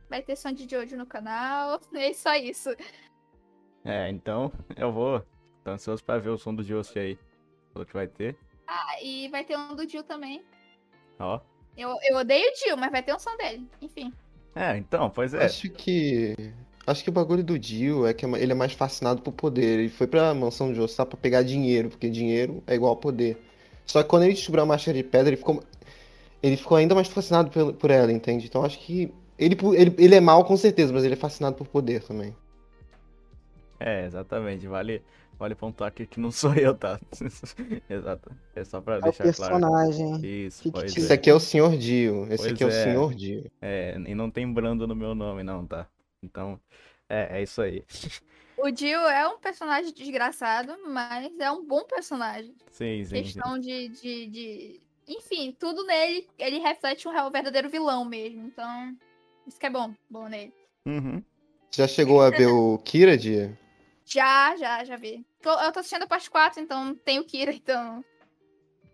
D: Vai ter som de Jojo no canal. É só isso.
B: É, então eu vou. Tô ansioso pra ver o som do Josie aí. Falou que vai ter.
D: Ah, e vai ter um do Jill também.
B: Ó.
D: Eu, eu odeio o Jill, mas vai ter um som dele. Enfim.
B: É, então, pois é.
A: Acho que. Acho que o bagulho do Dio é que ele é mais fascinado por poder. Ele foi pra mansão de Jossá pra pegar dinheiro, porque dinheiro é igual a poder. Só que quando ele descobriu a máscara de pedra, ele ficou. Ele ficou ainda mais fascinado por, por ela, entende? Então acho que. Ele, ele, ele é mal com certeza, mas ele é fascinado por poder também.
B: É, exatamente. Vale, vale pontuar aqui que não sou eu, tá? Exato. É só pra
C: É o
B: deixar claro.
C: personagem.
B: Isso, pois
C: fictício.
A: Esse
B: é.
A: aqui é o Sr. Dio. Esse
B: Pois
A: aqui é o
B: é.
A: Sr. Dio.
B: É, e não tem Brando no meu nome, não, tá? Então, é, é isso aí.
D: O Jill é um personagem desgraçado, mas é um bom personagem.
B: Sim, sim, sim.
D: Questão de, de, de- Enfim, tudo nele, ele reflete um real verdadeiro vilão mesmo. Então, isso que é bom, bom nele.
B: Uhum.
A: Já chegou a ver o Kira, Dia?
D: Já, já, já vi. Tô- eu tô assistindo a parte 4, então tem o Kira, então.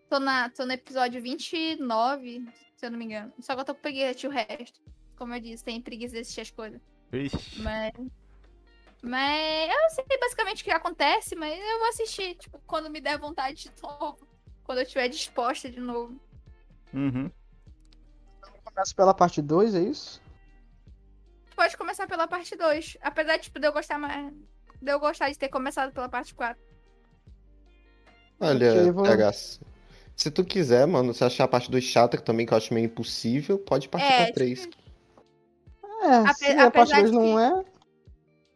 D: Tô, na, tô no episódio 29, se eu não me engano. Só que eu tô com preguiça de o resto. Como eu disse, tem preguiça de assistir as coisas.
B: Vixe.
D: Mas. Mas eu sei basicamente o que acontece, mas eu vou assistir, tipo, quando me der vontade de novo. Quando eu estiver disposta de novo.
B: Uhum.
C: Começa pela parte 2, é isso?
D: Pode começar pela parte 2. Apesar tipo, de eu gostar mais. De eu gostar de ter começado pela parte 4.
A: Olha,
C: vou-
A: se tu quiser, mano, se achar a parte 2 chata, que também que eu acho meio impossível, pode partir
D: É,
A: pra 3.
C: É,
D: Ape-
C: se a parte
D: apesar
C: 2
D: de
C: não é.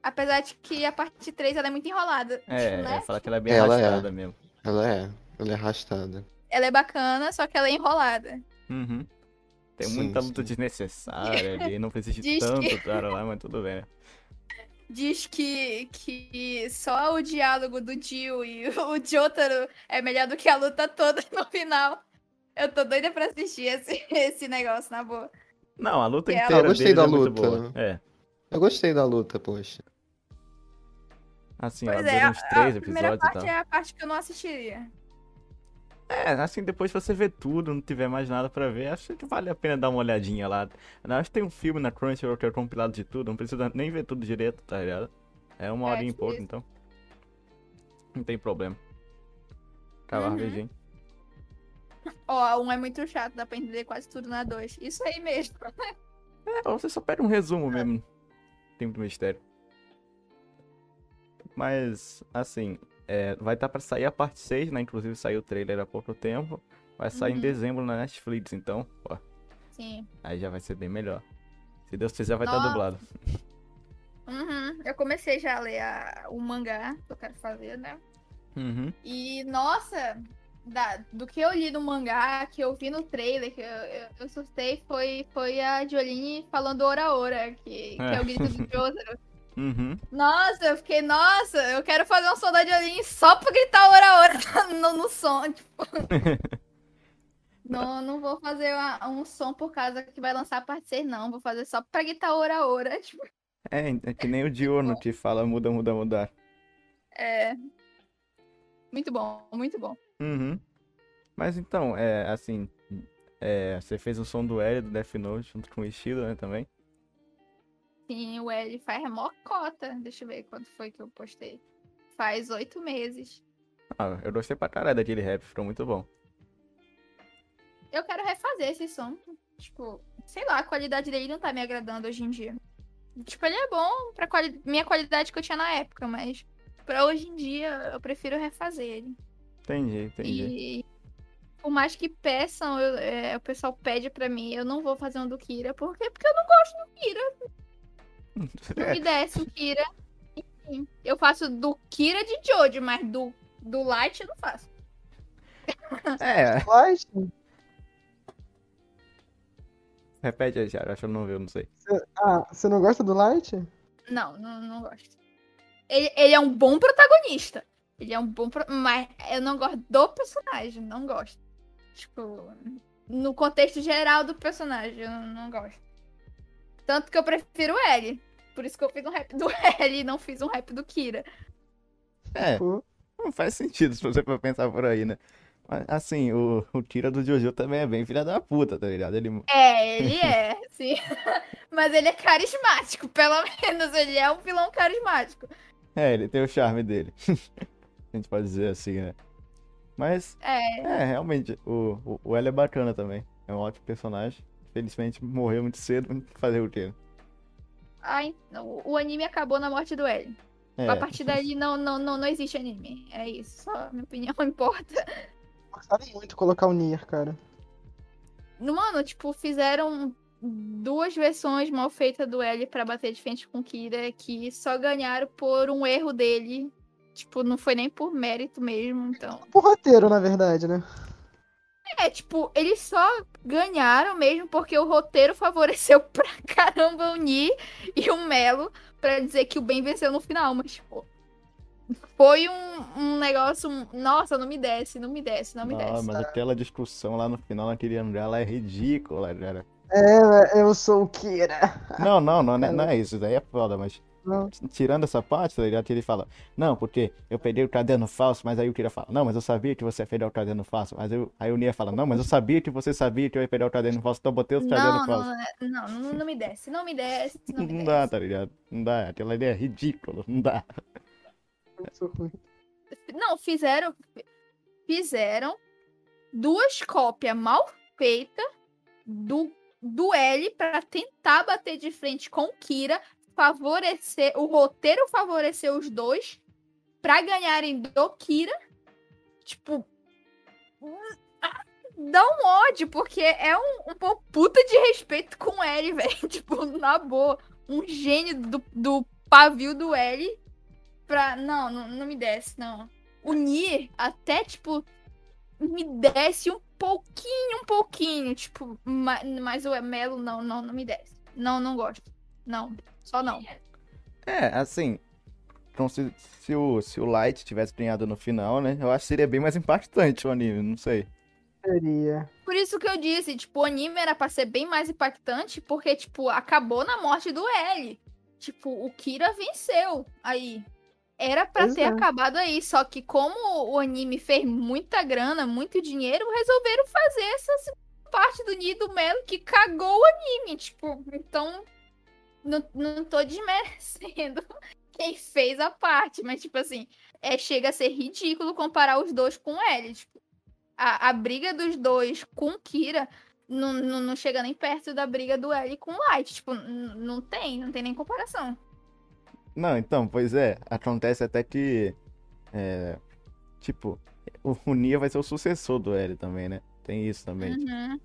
D: Apesar de que a parte 3 ela é muito enrolada.
B: É,
D: né?
B: é falar que ela é bem
A: Ela é.
B: arrastada mesmo.
A: Ela é, ela é arrastada.
D: Ela é bacana, só que ela é enrolada.
B: Uhum. Tem
A: Sim,
B: muita luta
A: sim.
B: desnecessária ali, não precisa de tanto
D: que-
B: cara lá, mas tudo bem.
D: Diz que, que só o diálogo do Jill e o Jotaro é melhor do que a luta toda no final. Eu tô doida pra assistir esse, esse negócio, na boa.
B: Não, a luta
D: ela-
B: inteira
A: Eu gostei da
B: é muito
A: luta.
B: boa. É,
A: Eu gostei da luta, poxa.
B: assim, ela
D: Pois é,
B: dura
D: a,
B: uns
D: a
B: três
D: primeira
B: episódios e
D: parte
B: tal.
D: é a parte que eu não assistiria.
B: É, assim, depois que você vê tudo, não tiver mais nada pra ver, acho que vale a pena dar uma olhadinha lá. Eu acho que tem um filme na Crunchyroll que é compilado de tudo, não precisa nem ver tudo direito, tá ligado? É uma
D: É,
B: horinha e
D: tipo
B: pouco,
D: isso.
B: então. Não tem problema. Acabar
D: Uhum.
B: rapidinho.
D: Ó, a 1 é muito chato, dá pra entender quase tudo na 2. Isso aí mesmo.
B: É, você só pega um resumo mesmo. Tem muito mistério. Mas, assim, é, vai estar pra sair a parte 6, né? Inclusive saiu o trailer há pouco tempo. Vai sair em
D: Uhum.
B: dezembro na Netflix, então, ó,
D: Sim.
B: aí já vai ser bem melhor. Se Deus quiser, vai estar
D: Nossa.
B: dublado.
D: Uhum. Eu comecei já a ler a- o mangá que eu quero fazer, né?
B: Uhum.
D: E, nossa, da- do que eu li no mangá, que eu vi no trailer, que eu, eu, eu surtei, foi, foi a Jolene falando Ora Ora, que, que é o grito do Jotaro.
B: Uhum.
D: Nossa, eu fiquei, nossa, eu quero fazer um som da Jolene só pra gritar Ora Ora no, no som, tipo. Não, não vou fazer uma- um som por causa que vai lançar a parte 6, não. Vou fazer só pra gritar Ora Ora. Tipo,
B: É, é que nem o Diorno que fala muda, muda, mudar.
D: é. Muito bom, muito bom.
B: Uhum. Mas então, é assim. É, você fez o som do L do Death Note junto com o Ishida, né, também?
D: Sim, o L faz mocota. Deixa eu ver quando foi que eu postei. Faz oito meses.
B: Ah, eu gostei pra caralho daquele rap, ficou muito bom.
D: Eu quero refazer esse som. Tipo, sei lá, a qualidade dele não tá me agradando hoje em dia. Tipo, ele é bom pra quali minha qualidade que eu tinha na época, mas pra hoje em dia eu prefiro refazer ele.
B: Entendi, entendi.
D: E por mais que peçam, eu- é, o pessoal pede pra mim, eu não vou fazer um do Kira. Por quê? Porque eu não gosto do Kira.
B: É,
D: me desce o Kira. Enfim, eu faço do Kira de Jojo, mas do, do Light eu não faço.
B: é,
C: Light?
B: repete aí, Thiago, acho que eu não vi, eu não sei.
C: Ah, você não gosta do Light?
D: Não, não, não gosto. Ele, ele é um bom protagonista. Ele é um bom. pro- Mas eu não gosto do personagem. Não gosto. Tipo, no contexto geral do personagem, eu não gosto. Tanto que eu prefiro ele. Por isso que eu fiz um rap do L e não fiz um rap do Kira.
B: É, não faz sentido se você for pensar por aí, né? Mas, assim, o, o Tira do Jojo também é bem filha da puta, tá ligado? Ele,
D: É, ele é, sim. Mas ele é carismático. Pelo menos ele é um vilão carismático.
B: é, ele tem o charme dele. A gente pode dizer assim, né? Mas,
D: É,
B: é, realmente, o, o, o L é bacana também. É um ótimo personagem. Felizmente morreu muito cedo, fazer o quê?
D: ai, o, o anime acabou na morte do L.
B: É,
D: A partir dali não, não, não, não existe anime. É isso. Só minha opinião importa.
C: gostaram muito colocar o Nier, cara.
D: No, Mano, tipo, fizeram duas versões mal feitas do L pra bater de frente com o Kira que só ganharam por um erro dele. Tipo, não foi nem por mérito mesmo, então.
C: Por roteiro, na verdade, né?
D: É, tipo, eles só ganharam mesmo porque o roteiro favoreceu pra caramba o Ni e o Melo pra dizer que o bem venceu no final, mas, tipo. Foi um, um negócio. Nossa, não me desce, não me desce, não me
B: Não,
D: desce.
B: mas aquela discussão lá no final, naquele andar lá, é ridícula, cara.
C: É, eu sou o Kira.
B: Não, não, não, é- não é isso, isso daí é foda, mas
C: Não.
B: tirando essa parte, tá ligado? Que ele fala, não, porque eu peguei o caderno falso, mas aí o Kira fala, não, mas eu sabia que você ia pegar o caderno falso. Mas eu, aí o Nia fala, não, mas eu sabia que você sabia que eu ia pegar o caderno falso, então eu botei os cadernos
D: Não,
B: falsos.
D: não, não, não, não me desce, não me desce, não me
B: Não
D: desce.
B: dá, tá ligado? Não dá, aquela ideia é ridícula, não dá.
D: Não, fizeram. Fizeram duas cópias mal feitas do, do L pra tentar bater de frente com o Kira, favorecer. O roteiro favorecer os dois pra ganharem do Kira. Tipo. Dá um ódio, porque é um, um pô- puta de respeito com o L, velho. Tipo, na boa. Um gênio do, do pavio do L pra. Não, não, não me desce, não. O Nier até, tipo, me desce um pouquinho, um pouquinho. Tipo, ma- mas o Melo não, não, não me desce. Não, não gosto. Não, só não.
B: É, assim, então se, se o, se o Light tivesse ganhado no final, né, eu acho que seria bem mais impactante o anime, não sei.
C: Seria.
D: Por isso que eu disse, tipo, o anime era pra ser bem mais impactante, porque, tipo, acabou na morte do L. Tipo, o Kira venceu aí. Era pra ter acabado aí, só que como o anime fez muita grana, muito dinheiro, resolveram fazer essa segunda parte do Nido Melo que cagou o anime, tipo, então não, não tô desmerecendo quem fez a parte, mas tipo assim, é, chega a ser ridículo comparar os dois com o L, tipo, a, a briga dos dois com Kira não, não, não chega nem perto da briga do L com o Light, tipo, não tem, não tem nem comparação.
B: Não, então, pois é, acontece até que, é, tipo, o, Nia vai ser o sucessor do L também, né? Tem isso também.
D: Uhum.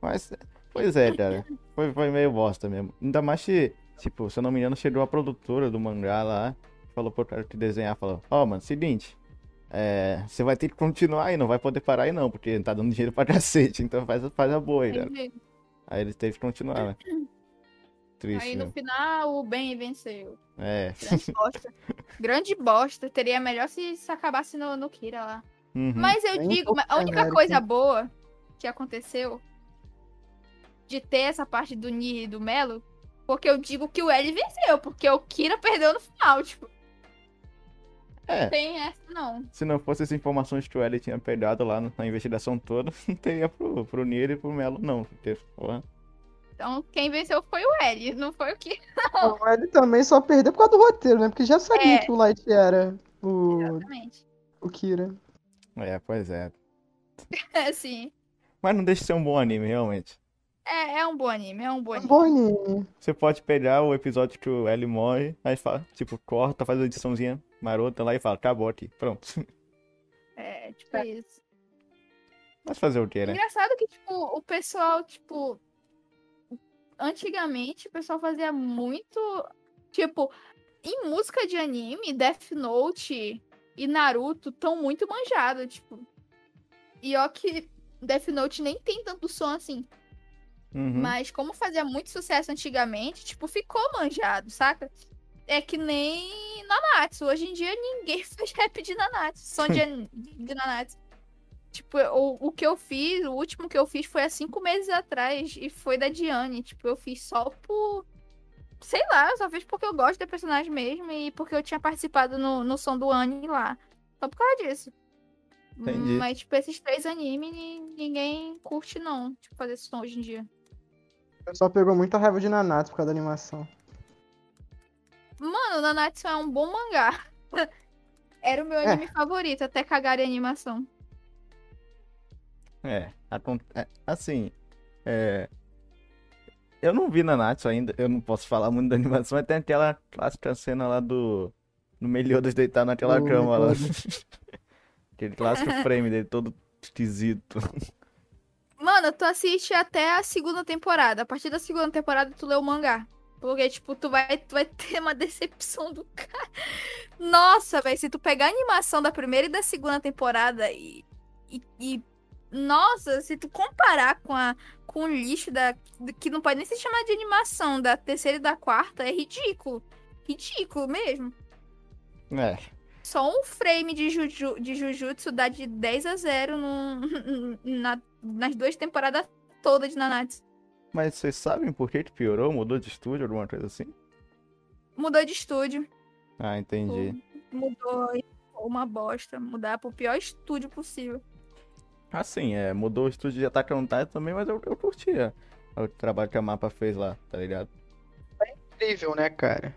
B: Mas, pois é, cara, foi, foi meio bosta mesmo. Ainda mais que, tipo, se eu não me engano, chegou a produtora do mangá lá, falou pro cara que desenhar, falou, ó, mano, seguinte, é, você vai ter que continuar aí, não vai poder parar aí não, porque não tá dando dinheiro pra cacete, então faz, faz a boa aí, cara. Aí ele teve que continuar, né? Triste,
D: Aí no
B: né?
D: final o bem venceu.
B: É.
D: Grande bosta. Grande bosta. Teria melhor se, se acabasse no, no Kira lá.
B: Uhum.
D: Mas eu
C: Bem
D: digo, a única coisa
C: hein?
D: boa que aconteceu de ter essa parte do Ni e do Melo, porque eu digo que o L venceu, porque o Kira perdeu no final, tipo.
B: É.
D: Tem essa, não.
B: Se não fosse as informações que o L tinha pegado lá na investigação toda, não teria pro, pro Nier e pro Melo, não. Porque, porra,
D: Então, quem venceu foi o L, não foi o que.
C: O L também só perdeu por causa do roteiro, né? Porque já sabia
D: É.
C: que o Light era o,
D: Exatamente.
C: o Kira.
B: É, pois é.
D: É, sim.
B: Mas não deixa de ser um bom anime, realmente.
D: É, é um bom anime, é um bom
C: É um
D: anime.
C: bom anime.
B: Você pode pegar o episódio que o L morre, aí fala, tipo, corta, faz a ediçãozinha marota lá e fala, acabou aqui, pronto.
D: É, tipo isso.
B: Mas fazer o quê, né?
D: Engraçado que, tipo, o pessoal, tipo. Antigamente, o pessoal fazia muito. Tipo, em música de anime, Death Note e Naruto estão muito manjados, tipo. E ó que Death Note nem tem tanto som assim.
B: Uhum.
D: Mas como fazia muito sucesso antigamente, tipo, ficou manjado, saca? É que nem Nanatsu. Hoje em dia ninguém faz rap de Nanatsu. Som de, de Nanatsu. Tipo, o, o que eu fiz, o último que eu fiz foi há cinco meses atrás. E foi da Diane. Tipo, eu fiz só por. Sei lá, eu só fiz porque eu gosto da personagem mesmo. E porque eu tinha participado no, no som do Anime lá. Só por causa disso.
B: Entendi.
D: Mas, tipo, esses três animes ni- ninguém curte, não. Tipo, fazer som hoje em dia.
C: O pessoal pegou muita raiva de Nanatsu por causa da animação.
D: Mano, Nanatsu é um bom mangá. Era o meu
C: É.
D: anime favorito, até cagar em animação.
B: É, é, assim, é... Eu não vi Nanatsu ainda, eu não posso falar muito da animação, mas tem aquela clássica cena lá do... No Meliodas deitado naquela
C: Do
B: cama lá. Aquele clássico frame dele todo esquisito.
D: Mano, tu assiste até a segunda temporada. A partir da segunda temporada, tu lê o mangá. Porque, tipo, tu vai, tu vai ter uma decepção do cara. Nossa, velho, se tu pegar a animação da primeira e da segunda temporada e. e, e- nossa, se tu comparar com, a, com o lixo da. que não pode nem se chamar de animação, da terceira e da quarta, é ridículo. Ridículo mesmo.
B: É,
D: Só um frame de, Juju, de Jujutsu dá de 10 a 0 no, na- nas duas temporadas todas de Nanatsu.
B: mas vocês sabem por que que piorou? Mudou de estúdio, alguma coisa assim?
D: Mudou de estúdio.
B: Ah, entendi.
D: Mudou e uma bosta. Mudar pro pior estúdio possível.
B: Assim, é, mudou o estúdio de Attack on Titan também, mas eu, eu curtia o trabalho que a Mapa fez lá, tá ligado?
C: Incrível, né, cara?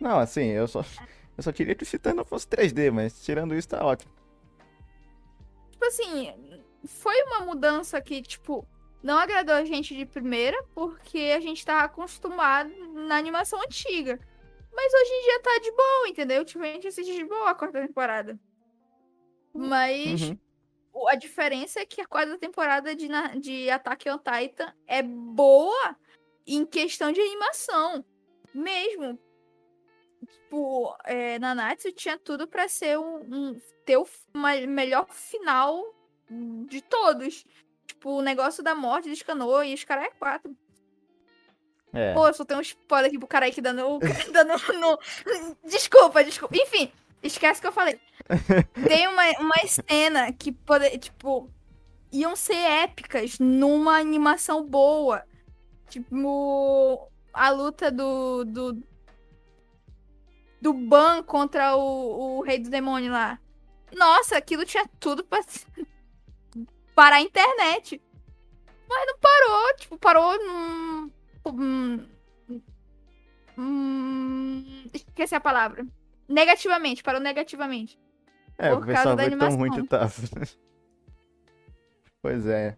B: Não, assim, eu só, eu só queria que o Titã não fosse 3D, mas tirando isso tá ótimo.
D: Tipo assim, foi uma mudança que, tipo, não agradou a gente de primeira, porque a gente tava acostumado na animação antiga. Mas hoje em dia tá de boa, entendeu? Tipo, a gente assiste de boa a quarta temporada. Mas
B: Uhum.
D: a diferença é que a quarta temporada de, de Attack on Titan é boa em questão de animação. Mesmo. Tipo, é, Nanatsu tinha tudo pra ser um, um- ter o melhor final de todos. Tipo, o negócio da morte de Scanor e os caras é quatro.
B: É.
D: Pô, eu só tenho um spoiler aqui pro cara aqui dando. dando no... Desculpa, desculpa. Enfim, esquece que eu falei. Tem uma, uma cena que pode, tipo, iam ser épicas numa animação boa. Tipo, a luta do. do, do Ban contra o, o Rei do Demônio lá. Nossa, aquilo tinha tudo pra parar a internet. Mas não parou, tipo, parou num. Hum, esqueci a palavra. Negativamente, parou negativamente.
B: É,
D: por
B: o
D: causa
B: pessoal
D: da
B: foi tão ruim que
D: animação.
B: tava. Pois é.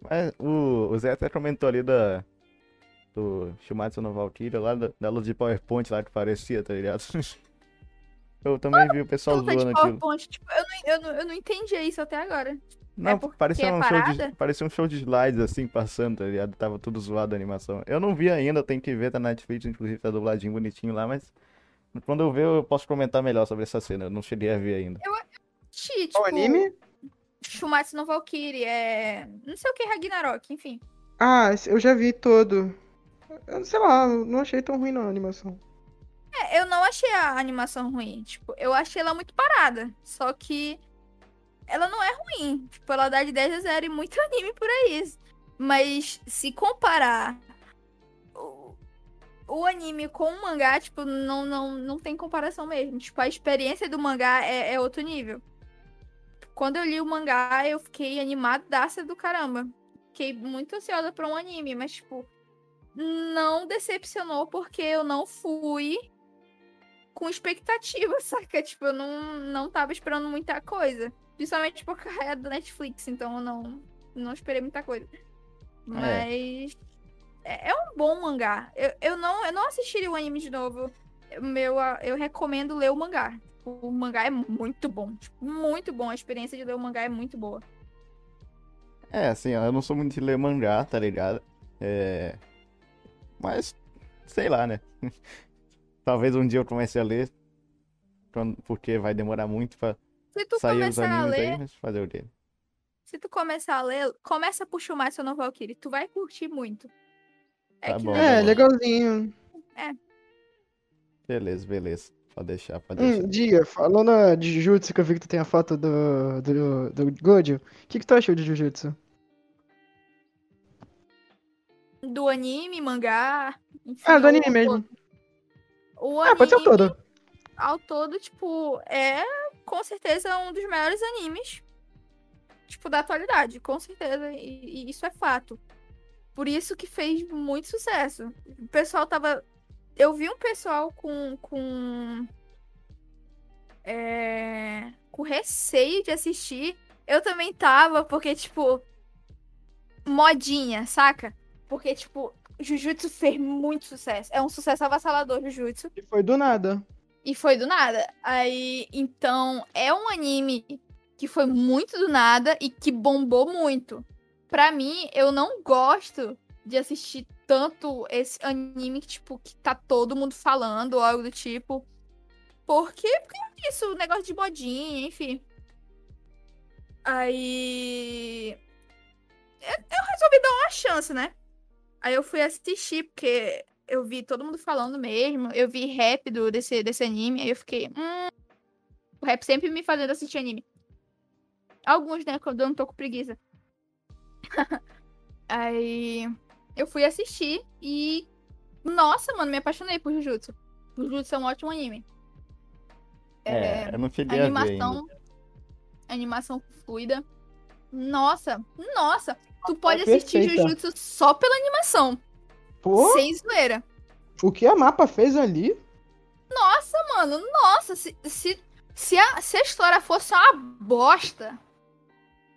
B: Mas o, o Zé até comentou ali da. Do Shumatsu no Valkyria, lá da, da luta de PowerPoint lá que parecia, tá ligado? Eu também vi o pessoal zoando aquilo.
D: PowerPoint, tipo, eu não, eu, não, eu não entendi isso até agora.
B: Não,
D: porque
B: parecia
D: é
B: um show de, parecia um show de slides assim, passando, tá ligado? Tava tudo zoado a animação. Eu não vi ainda, tem que ver, tá na Netflix, inclusive tá dubladinho bonitinho lá, mas quando eu ver eu posso comentar melhor sobre essa cena. Eu não cheguei a ver ainda.
C: Qual
D: tipo,
C: anime?
D: Shumatsu no Valkyrie, é. Não sei o que, Ragnarok, enfim.
C: Ah, eu já vi todo. Eu, sei lá, não achei tão ruim não a animação.
D: É, eu não achei a animação ruim. Tipo, eu achei ela muito parada. Só que ela não é ruim. Tipo, ela dá de 10 a 0 e muito anime por aí. Mas se comparar o, o anime com o mangá, tipo, não, não, não tem comparação mesmo. Tipo, a experiência do mangá é, é outro nível. Quando eu li o mangá, eu fiquei animadaça do caramba. Fiquei muito ansiosa pra um anime, mas, tipo, não decepcionou porque eu não fui com expectativa, saca? Tipo, eu não, não tava esperando muita coisa. Principalmente porque é da Netflix, então eu não, não esperei muita coisa. Mas. É, é um bom mangá. Eu, eu, não, eu não assistiria o anime de novo. Meu, eu recomendo ler o mangá. O mangá é muito bom. Tipo, muito bom. A experiência de ler o mangá é muito boa.
B: É, assim, eu não sou muito de ler mangá, tá ligado? É. Mas, sei lá, né? Talvez um dia eu comece a ler. Porque vai demorar muito pra
D: Se tu
B: sair os
D: começar a
B: animes
D: ler,
B: aí, mas fazer o dele.
D: se tu começar a ler, começa por Shumatsu no Valkyrie. Tu vai curtir muito. É
B: Tá
D: que
B: bom, tá
C: É, legalzinho.
B: Beleza, beleza. Pode deixar, pode deixar.
C: Um dia, falando de Jujutsu, que eu vi que tu tem a foto do, do, do Gojo, o que, que tu achou de Jujutsu?
D: Do anime, mangá. Enfim,
C: Ah, do
D: o-
C: anime mesmo.
D: O
C: Ah, pode ser o
D: anime,
C: todo.
D: ao todo, tipo, é com certeza um dos melhores animes, tipo, da atualidade, com certeza, e, e isso é fato. Por isso que fez muito sucesso. O pessoal tava. Eu vi um pessoal com. com. É, com receio de assistir. Eu também tava, porque, tipo. Modinha, saca? Porque, tipo, Jujutsu fez muito sucesso. É um sucesso avassalador, Jujutsu.
C: E foi do nada.
D: E foi do nada. Aí, então, é um anime que foi muito do nada e que bombou muito. Pra mim, eu não gosto de assistir tanto esse anime que, tipo, que tá todo mundo falando ou algo do tipo. Porque, porque é isso, o negócio de modinha, enfim. Aí. Eu eu resolvi dar uma chance, né? Aí eu fui assistir, porque eu vi todo mundo falando mesmo. Eu vi rap do, desse, desse anime. Aí eu fiquei. Hum. O rap sempre me fazendo assistir anime. Alguns, né? Quando eu não tô com preguiça. aí. Eu fui assistir e. Nossa, mano, me apaixonei por Jujutsu. Jujutsu é um ótimo anime.
B: É, eu não cheguei a ver ainda.
D: animação. Animação fluida. Nossa, nossa. Tu pode
C: é
D: assistir
C: perfeita.
D: Jujutsu só pela animação.
C: Pô,
D: Sem zoeira.
C: o que a mapa fez ali?
D: Nossa, mano, nossa, se, se, se, a, se a história fosse uma bosta,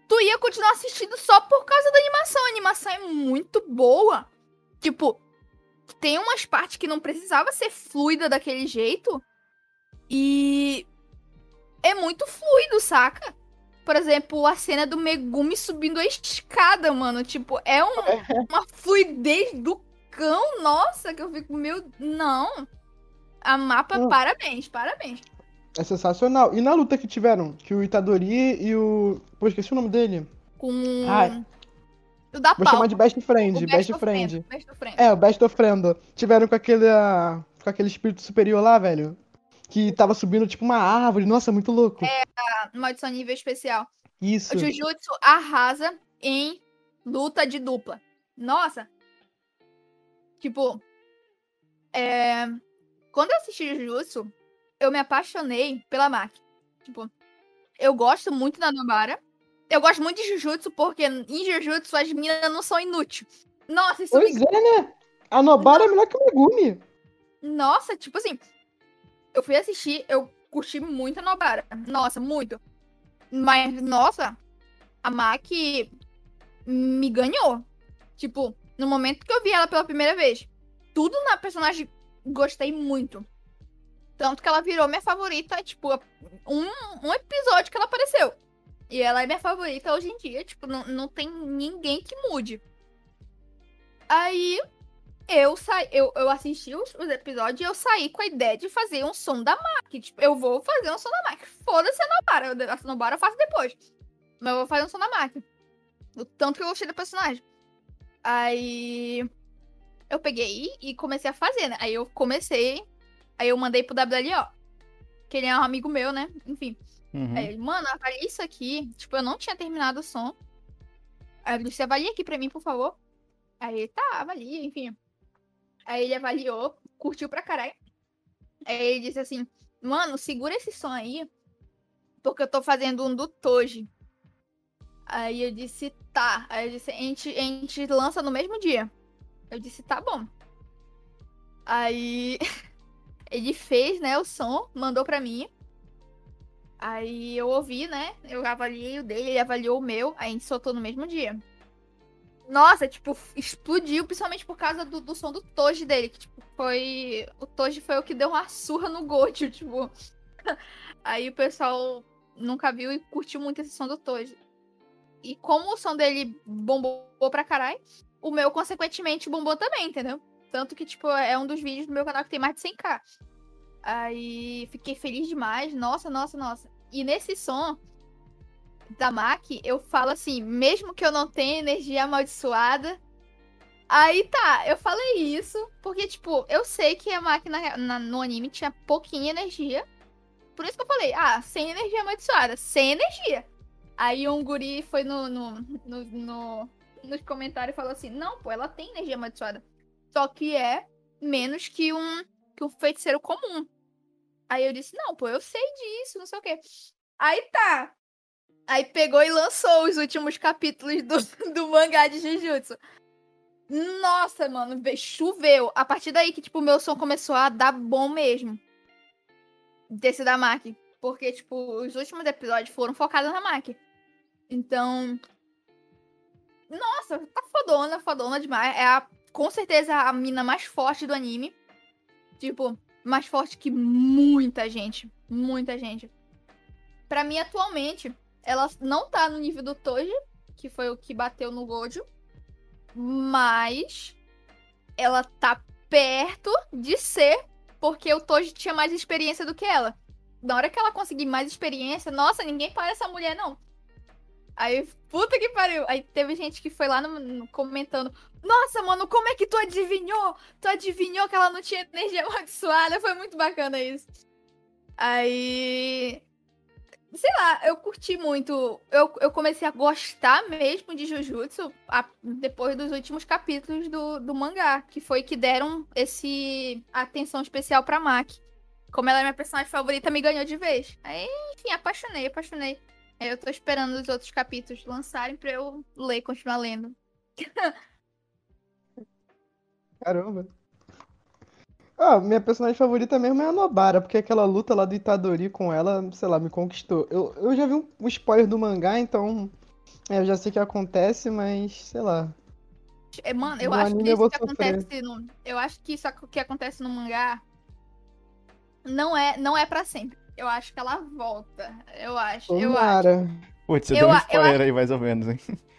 D: tu ia continuar assistindo só por causa da animação. A animação é muito boa. Tipo, tem umas partes que não precisava ser fluida daquele jeito. E é muito fluido, saca? Por exemplo, a cena do Megumi subindo a escada, mano. Tipo, é um- uma fluidez do cão, nossa, que eu fico, meu. Não. A mapa,
C: Hum.
D: parabéns, parabéns.
C: É sensacional. E na luta que tiveram, que o Itadori e o. Pô, esqueci o nome dele.
D: Com.
C: Ai.
D: O da
C: Vou
D: pau.
C: chamar de Best Friend.
D: o
C: Best
D: of
C: Friend.
D: Best of Friend.
C: É, o Best of Friend. Tiveram com aquele. ah, com aquele espírito superior lá, velho. Que tava subindo tipo uma árvore. Nossa, muito louco.
D: A maldição nível especial.
C: Isso.
D: O Jujutsu arrasa em luta de dupla. Nossa. Tipo. É... Quando eu assisti Jujutsu, eu me apaixonei pela Maki. Tipo, eu gosto muito da Nobara. Eu gosto muito de Jujutsu porque em Jujutsu as minas não são inúteis. Nossa, isso me
C: Pois é, né? A Nobara é melhor que o Megumi.
D: Nossa, tipo assim, eu fui assistir, eu curti muito a Nobara. Nossa, muito. Mas, nossa, a Maki me ganhou. Tipo, no momento que eu vi ela pela primeira vez, tudo na personagem gostei muito. Tanto que ela virou minha favorita, tipo, um, um episódio que ela apareceu. E ela é minha favorita hoje em dia, tipo, não, não tem ninguém que mude. Aí eu saí, eu, eu assisti os, os episódios e eu saí com a ideia de fazer um som da Mac. Tipo, eu vou fazer um som da Mac. Foda-se a Nobara. eu- A Nobara eu faço depois. Mas eu vou fazer um som da Mac. O tanto que eu gostei da personagem. Aí. Eu peguei e comecei a fazer, né? Aí eu comecei. Aí eu mandei pro WLO. Que ele é um amigo meu, né? Enfim.
B: Uhum.
D: Aí ele, mano, avalia isso aqui. Tipo, eu não tinha terminado o som. Aí eu disse, avalia aqui pra mim, por favor. Aí ele, tá, avalia, enfim. Aí ele avaliou, curtiu pra caralho. Aí ele disse assim, mano, segura esse som aí, porque eu tô fazendo um do Toji. Aí eu disse, tá. Aí eu disse, a gente, a gente lança no mesmo dia. Eu disse, tá bom. Aí ele fez, né, o som, mandou pra mim. Aí eu ouvi, né? Eu avaliei o dele, ele avaliou o meu, aí a gente soltou no mesmo dia. Nossa, tipo, explodiu, principalmente por causa do, do som do Toji dele, que, tipo, foi. O Toji foi o que deu uma surra no Gojo, tipo. Aí o pessoal nunca viu e curtiu muito esse som do Toji. E como o som dele bombou pra caralho, o meu, consequentemente, bombou também, entendeu? Tanto que, tipo, é um dos vídeos do meu canal que tem mais de 100k. Aí fiquei feliz demais. Nossa, nossa, nossa. E nesse som da Maki, eu falo assim, mesmo que eu não tenha energia amaldiçoada. Aí tá, eu falei isso, porque, tipo, eu sei que a máquina no anime tinha pouquinha energia. Por isso que eu falei, ah, sem energia amaldiçoada, sem energia. Aí um guri foi no, no, no, no nos comentários e falou assim: não, pô, ela tem energia amaldiçoada. Só que é menos que um, que um feiticeiro comum. Aí eu disse: não, pô, eu sei disso, não sei o quê. Aí tá. Aí pegou e lançou os últimos capítulos do, do mangá de Jujutsu. Nossa, mano, choveu. A partir daí que, tipo, o meu som começou a dar bom mesmo. Desse da Maki. Porque, tipo, os últimos episódios foram focados na Maki. Então. Nossa, tá fodona, fodona demais. É a, com certeza a mina mais forte do anime. Tipo, mais forte que muita gente. Muita gente. Pra mim, atualmente, ela não tá no nível do Toji, que foi o que bateu no Gojo. Mas ela tá perto de ser, porque o Toji tinha mais experiência do que ela. Na hora que ela conseguir mais experiência, nossa, ninguém para essa mulher, não. Aí, puta que pariu. Aí teve gente que foi lá no, no, comentando: Nossa, mano, como é que tu adivinhou? Tu adivinhou que ela não tinha energia amaldiçoada? Foi muito bacana isso. Aí sei lá, eu curti muito. Eu, eu comecei a gostar mesmo de Jujutsu a, depois dos últimos capítulos do, do mangá, que foi que deram esse atenção especial pra Maki. Como ela é minha personagem favorita, me ganhou de vez. Aí, enfim, apaixonei, apaixonei. Aí eu tô esperando os outros capítulos lançarem pra eu ler, continuar lendo.
C: Caramba. Ah, minha personagem favorita mesmo é a Nobara, porque aquela luta lá do Itadori com ela, sei lá, me conquistou. Eu, eu já vi um, um spoiler do mangá, então é, eu já sei o que acontece, mas sei lá.
D: É, mano, eu no acho que isso que acontece no, eu acho que isso que acontece no mangá não é não é para sempre. Eu acho que ela volta. Eu acho. Tomara. Eu acho.
B: Putz, você eu, deu um spoiler aí mais ou menos, hein?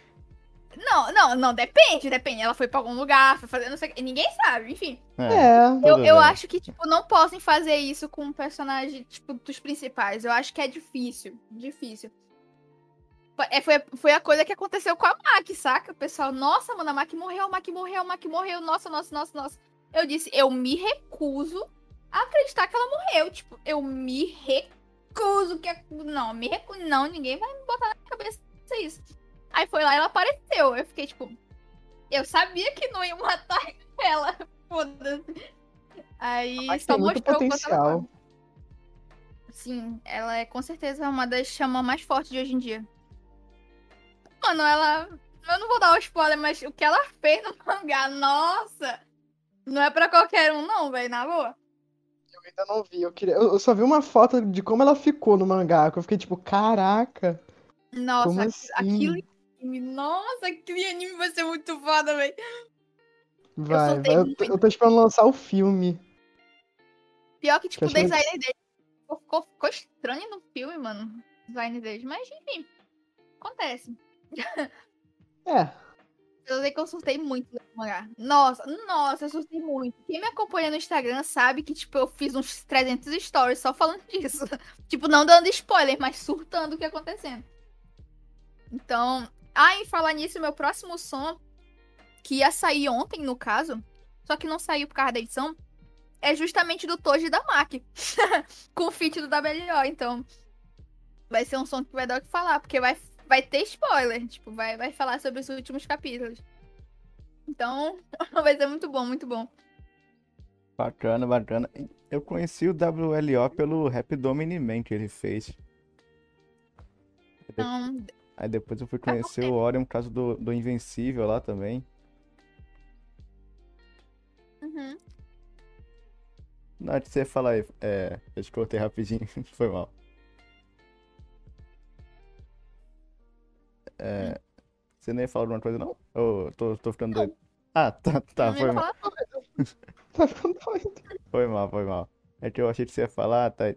D: Não, não, não, depende, depende. Ela foi pra algum lugar, foi fazer não sei o que. Ninguém sabe, enfim.
C: É.
D: Eu, eu acho que, tipo, não podem fazer isso com um personagem, tipo, dos principais. Eu acho que é difícil. Difícil. É, foi, foi a coisa que aconteceu com a Mac, saca? O pessoal, nossa, mano, a Mac morreu, a Mac morreu, a Mac morreu, nossa, nossa, nossa, nossa. Eu disse, eu me recuso a acreditar que ela morreu. Tipo, eu me recuso que. Não, me recuso. Não, ninguém vai me botar na cabeça isso. Aí foi lá e ela apareceu. Eu fiquei tipo. Eu sabia que não ia matar ela. Foda-se. Aí Mas só mostrou
C: potencial.
D: quanto Sim, ela é com certeza uma das chamas mais fortes de hoje em dia. Mano, ela. Eu não vou dar o spoiler, mas o que ela fez no mangá, nossa! Não é pra qualquer um, não, velho, na boa.
C: Eu ainda não vi, eu queria. Eu só vi uma foto de como ela ficou no mangá, que eu fiquei tipo, caraca.
D: Nossa, assim? Anime. Nossa, aquele anime vai ser muito foda, velho.
C: Vai, eu, vai. Eu, tô, eu tô esperando lançar o filme.
D: Pior que, tipo, que o designer que... dele ficou, ficou, estranho no filme, mano. O design dele. Mas, enfim. Acontece.
C: É.
D: Eu sei que eu surtei muito no mangá. Nossa, nossa, eu surtei muito. Quem me acompanha no Instagram sabe que, tipo, eu fiz uns 300 stories só falando disso. tipo, não dando spoiler, mas surtando o que acontecendo. Então, ah, em falar nisso, meu próximo som, que ia sair ontem, no caso, só que não saiu por causa da edição, é justamente do Toji da Mac. com o feat do WLO. Então, vai ser um som que vai dar o que falar, porque vai, vai ter spoiler. Tipo, vai, vai falar sobre os últimos capítulos. Então, vai ser muito bom, muito bom.
B: Bacana, bacana. Eu conheci o WLO pelo Rap Domini Man que ele fez.
D: Então,
B: Aí depois eu fui conhecer o Orion por causa do, do Invencível lá também. Uhum. Não, antes você falar aí. É, eu te cortei rapidinho, foi mal. É, você nem falou alguma uma coisa, não? Ou oh, tô, tô ficando doido? Ah, tá, tá, foi mal. foi mal, foi mal. É que eu achei que você ia falar, tá,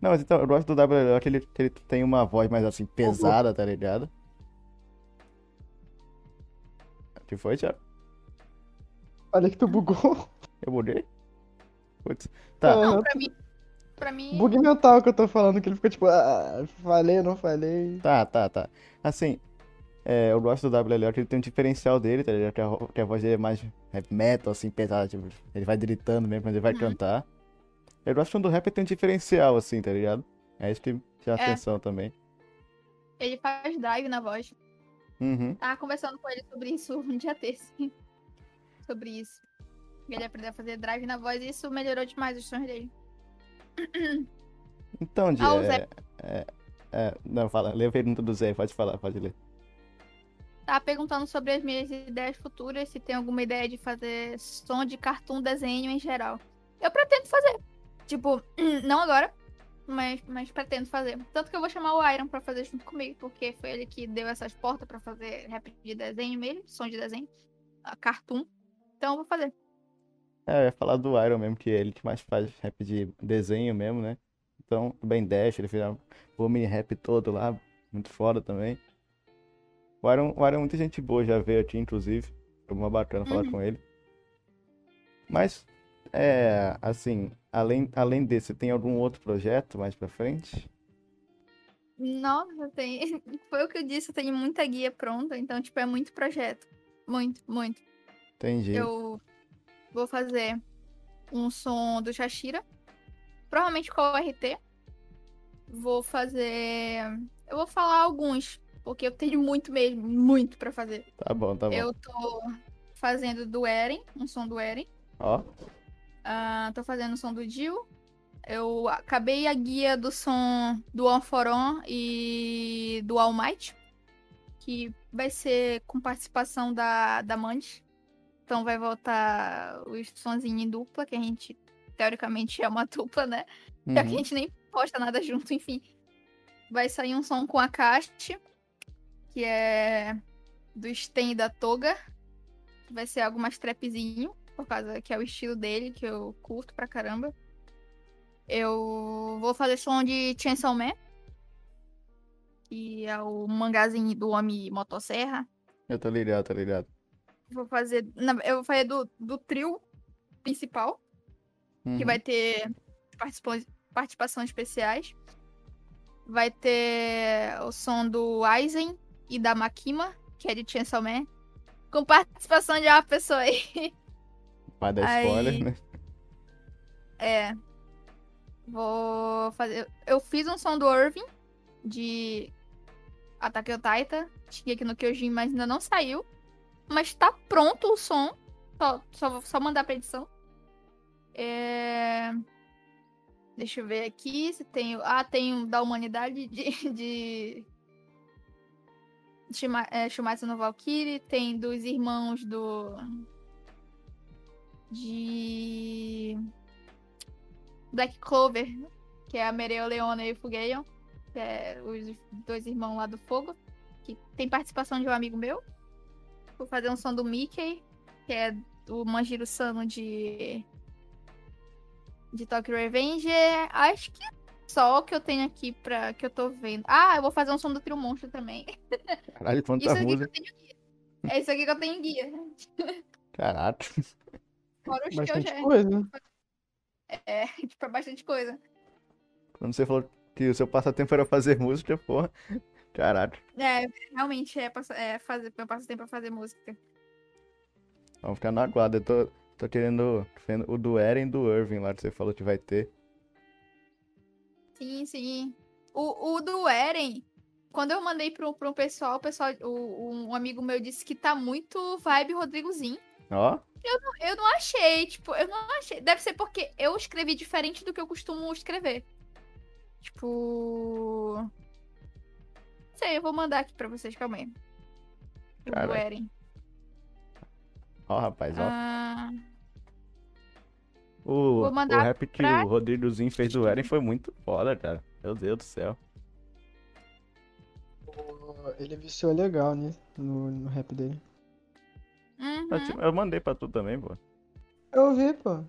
B: não, mas então, eu gosto do WLO que ele, que ele tem uma voz mais assim, pesada, tá ligado? O que foi, Thiago?
C: Olha que tu bugou.
B: Eu mudei? Putz. Tá,
D: Não, pra mim. Pra mim.
C: Bug mental que eu tô falando, que ele fica tipo, ah, falei, não falei.
B: tá, tá, tá. Assim, é, eu gosto do WLO que ele tem um diferencial dele, tá ligado? Que a, que a voz dele é mais heavy metal, assim, pesada, tipo, ele vai gritando mesmo, mas ele vai
D: Uhum.
B: cantar. Eu gosto quando o rap tem um diferencial, assim, tá ligado? É isso que chama
D: É.
B: atenção também.
D: Ele faz drive na voz.
B: Uhum.
D: Tava conversando com ele sobre isso um dia desse. sobre isso. Ele aprendeu a fazer drive na voz e isso melhorou demais os sons dele.
B: Então, Di,
D: Ah,
B: é,
D: Zé.
B: é, é, não, fala, lê a pergunta do Zé, pode falar, pode ler.
D: Tava perguntando sobre as minhas ideias futuras, se tem alguma ideia de fazer som de cartoon desenho em geral. Eu pretendo fazer. Tipo, não agora, mas, mas pretendo fazer. Tanto que eu vou chamar o Iron pra fazer junto comigo, porque foi ele que deu essas portas pra fazer rap de desenho mesmo, som de desenho, cartoon. Então eu vou fazer.
B: É, eu ia falar do Iron mesmo, que é ele que mais faz rap de desenho mesmo, né? Então, o Ben Dash, ele fez o mini rap todo lá, muito foda também. O Iron, o Iron é muita gente boa, já veio aqui, inclusive. Foi uma bacana falar
D: Uhum.
B: com ele. Mas, é, assim, além, além desse, tem algum outro projeto mais pra frente?
D: Nossa, tem. Foi o que eu disse, eu tenho muita guia pronta, então, tipo, é muito projeto. Muito, muito.
B: Entendi.
D: Eu vou fazer um som do Shashira. Provavelmente com o RT. Vou fazer. Eu vou falar alguns, porque eu tenho muito mesmo, muito pra fazer.
B: Tá bom, tá bom.
D: Eu tô fazendo do Eren, um som do Eren.
B: Ó,
D: Ah, tô fazendo o som do Dio. Eu acabei a guia do som do One for On e do All Might, que vai ser com participação da, da Mandy. Então vai voltar os sonzinhos em dupla, que a gente, teoricamente, é uma dupla, né? Já que a
B: uhum.
D: gente nem posta nada junto, enfim. Vai sair um som com a Cast, que é do Sten e da Toga. Vai ser algo mais trapzinho, por causa que é o estilo dele, que eu curto pra caramba. Eu vou fazer som de Chainsaw Man, que é o mangazinho do Homem Motosserra.
B: Eu tô ligado, tô ligado.
D: Vou fazer. Eu vou fazer do, do trio principal que
B: Uhum.
D: vai ter participa- participações especiais. Vai ter o som do Aizen e da Makima, que é de Chainsaw Man. Com participação de uma pessoa aí.
B: Vai dar
D: Aí-
B: spoiler, né?
D: É. Vou fazer. Eu fiz um som do Irving de Attack on Titan. Tinha aqui no Kyojin, mas ainda não saiu. Mas tá pronto o som. Só, só, só mandar pra edição. É... Deixa eu ver aqui se tem. Ah, tem um da humanidade de. de... Shima, é, Shumatsu no Valkyrie. Tem dos irmãos do. De. Black Clover, que é a Mereu Leona e o Fugeion, que é os dois irmãos lá do fogo, que tem participação de um amigo meu. Vou fazer um som do Mickey, que é o Manjiro Sano de de Tokyo Revenger. Acho que só o que eu tenho aqui para que eu tô vendo. Ah, eu vou fazer um som do Trio Monstro também.
B: Caralho,
D: Isso
B: quanta
D: eu
B: música.
D: tenho guia. É isso aqui que eu tenho guia.
B: Caraca.
D: Fora os que eu
C: Bastante
D: já.
C: coisa.
D: É, tipo, é bastante coisa.
B: Quando você falou que o seu passatempo era fazer música, porra. Caraca.
D: É, realmente é, é fazer, eu passo tempo pra fazer música.
B: Vamos ficar no aguardo. Eu tô, tô querendo vendo o do Eren e do Irving lá que você falou que vai ter.
D: Sim, sim. O, o do Eren, quando eu mandei pro, pro pessoal, o pessoal, o, um amigo meu disse que tá muito vibe Rodrigozinho.
B: Ó,
D: Eu não achei, tipo, eu não achei. Deve ser porque eu escrevi diferente do que eu costumo escrever. Tipo. Não sei, eu vou mandar aqui pra vocês, calma aí. O do. Eren.
B: ó, rapaz, ó.
D: Ah,
B: O,
D: Vou
B: o rap que
D: pra-
B: o Rodrigozinho fez do Eren foi muito foda, cara. Meu Deus do céu.
C: Ele viciou legal, né? No, no rap dele.
D: Uhum.
B: Eu, te- eu mandei pra tu também, pô.
C: Eu vi, pô.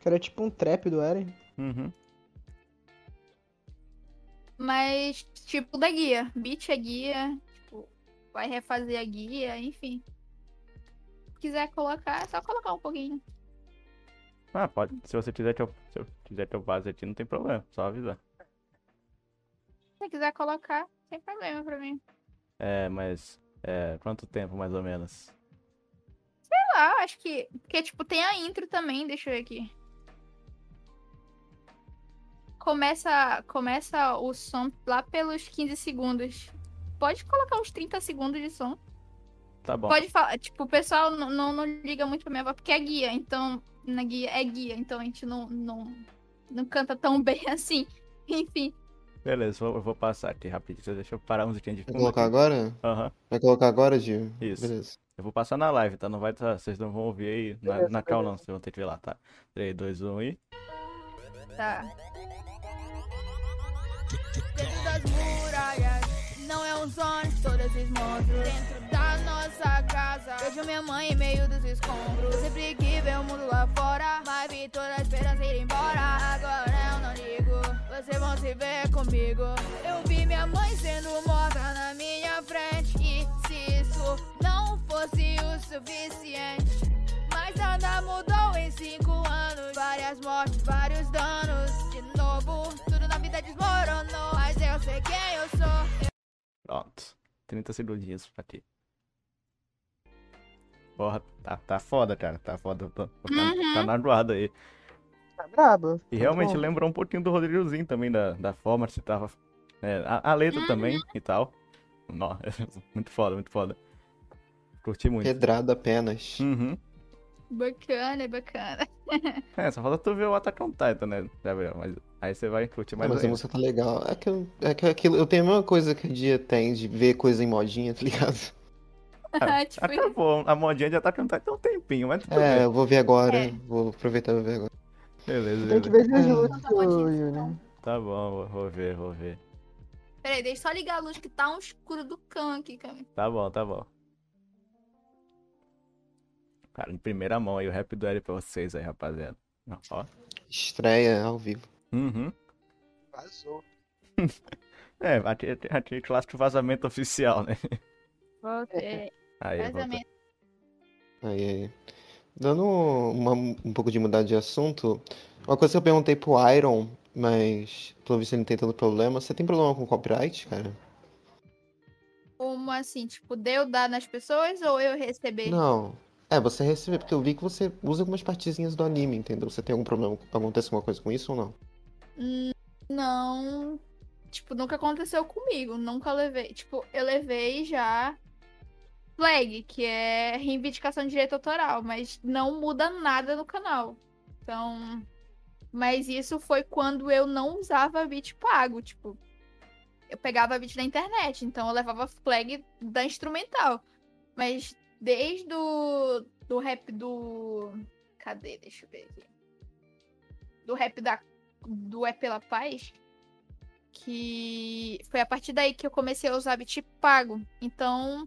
C: Que era tipo um trap do Eren.
B: Uhum.
D: Mas, tipo, da guia. Beat é guia. Tipo, vai refazer a guia, enfim. Se quiser colocar, é só colocar um pouquinho.
B: Ah, pode. Se você quiser teu, se eu quiser teu base aqui, não tem problema. Só avisar.
D: Se você quiser colocar, sem problema pra mim.
B: É, mas. É, quanto tempo mais ou menos?
D: Sei lá, acho que. Porque, tipo, tem a intro também, deixa eu ver aqui. Começa, começa o som lá pelos 15 segundos. Pode colocar uns 30 segundos de som.
B: Tá bom.
D: Pode falar, tipo, o pessoal não, não, não liga muito pra minha voz, porque é guia, então, na guia é guia, então a gente não, não, não canta tão bem assim. Enfim,
B: Beleza, vou- eu vou passar aqui rapidinho. Deixa eu parar um musiquinha de
A: Vai colocar
B: aqui.
A: agora?
B: Aham.
A: Vai colocar agora, Dio?
B: Isso.
A: Beleza.
B: Eu vou passar na live, tá? Não vai tá, Vocês não vão ouvir aí na,
C: Beleza,
B: na cal, não. Vocês vão ter que ver lá, tá? 3, 2, 1 e.
D: tá. Dentro das muralhas, não é um sonho, todos esses monstros. Dentro da nossa casa, vejo minha mãe em meio dos escombros. Sempre que ver o mundo lá fora, mas vi toda a esperança ir embora. Agora vocês vão se ver comigo. Eu vi minha mãe sendo morta na minha frente. E se isso não fosse o suficiente. Mas nada mudou em cinco anos. Várias mortes, vários danos. De novo, tudo na vida desmoronou. Mas eu sei quem eu sou.
B: Pronto. 30 segundinhos pra ti. Porra, tá, tá foda, cara. Tá foda. Tá,
D: Uhum.
B: tá na guarda aí.
C: Tá brabo.
B: E
C: Tá
B: realmente
C: bom.
B: lembrou um pouquinho do Rodrigozinho também, da, da forma que tava. é, a, a letra também e tal. Nó, muito foda, muito foda. Curti muito.
A: Pedrada apenas.
B: Uhum.
D: Bacana, bacana.
B: É, só falta tu ver o Attack on Titan, né, Gabriel? Mas aí você vai curtir
A: Ah,
B: mais
A: mas a música tá legal. É que, eu, é que aquilo, eu tenho a mesma coisa que o dia tem de ver coisa em modinha, tá ligado?
D: tipo,
B: Acabou, a modinha de Attack on Titan tem um tempinho, mas tudo
A: É,
B: bem.
A: eu vou ver agora.
D: É.
A: Vou aproveitar e vou ver agora.
B: Beleza,
C: Tem que
B: beleza.
C: ver Jesus,
D: Não tá.
B: Tá bom, vou, ver, vou ver.
D: peraí, deixa eu só ligar a luz que tá um escuro do cão aqui, cara.
B: Tá bom, tá bom. Cara, em primeira mão aí o rap do L pra vocês aí, rapaziada. Ó.
A: Estreia ao vivo.
B: Uhum.
C: Vazou.
B: É, é clássico vazamento oficial, né?
D: É,
B: Aí,
D: vazamento.
A: Aí, aí. Dando uma- um pouco de mudar de assunto, uma coisa que eu perguntei pro Iron, mas pelo visto ele não tem tanto problema. Você tem problema com copyright, cara?
D: Como assim? Tipo, deu dar nas pessoas ou eu receber?
A: Não. É, você recebeu, porque eu vi que você usa algumas partezinhas do anime, entendeu? Você tem algum problema? Acontece alguma coisa com isso ou não?
D: Hum, Não. Tipo, nunca aconteceu comigo. Nunca levei. Tipo, eu levei já. Flag, que é reivindicação de direito autoral, mas não muda nada no canal. Então. Mas isso foi quando eu não usava beat pago. Tipo, eu pegava beat da internet, então eu levava flag da instrumental. Mas desde o do rap do. Cadê? Deixa eu ver aqui. Do rap da do É Pela Paz, que foi a partir daí que eu comecei a usar beat pago. Então,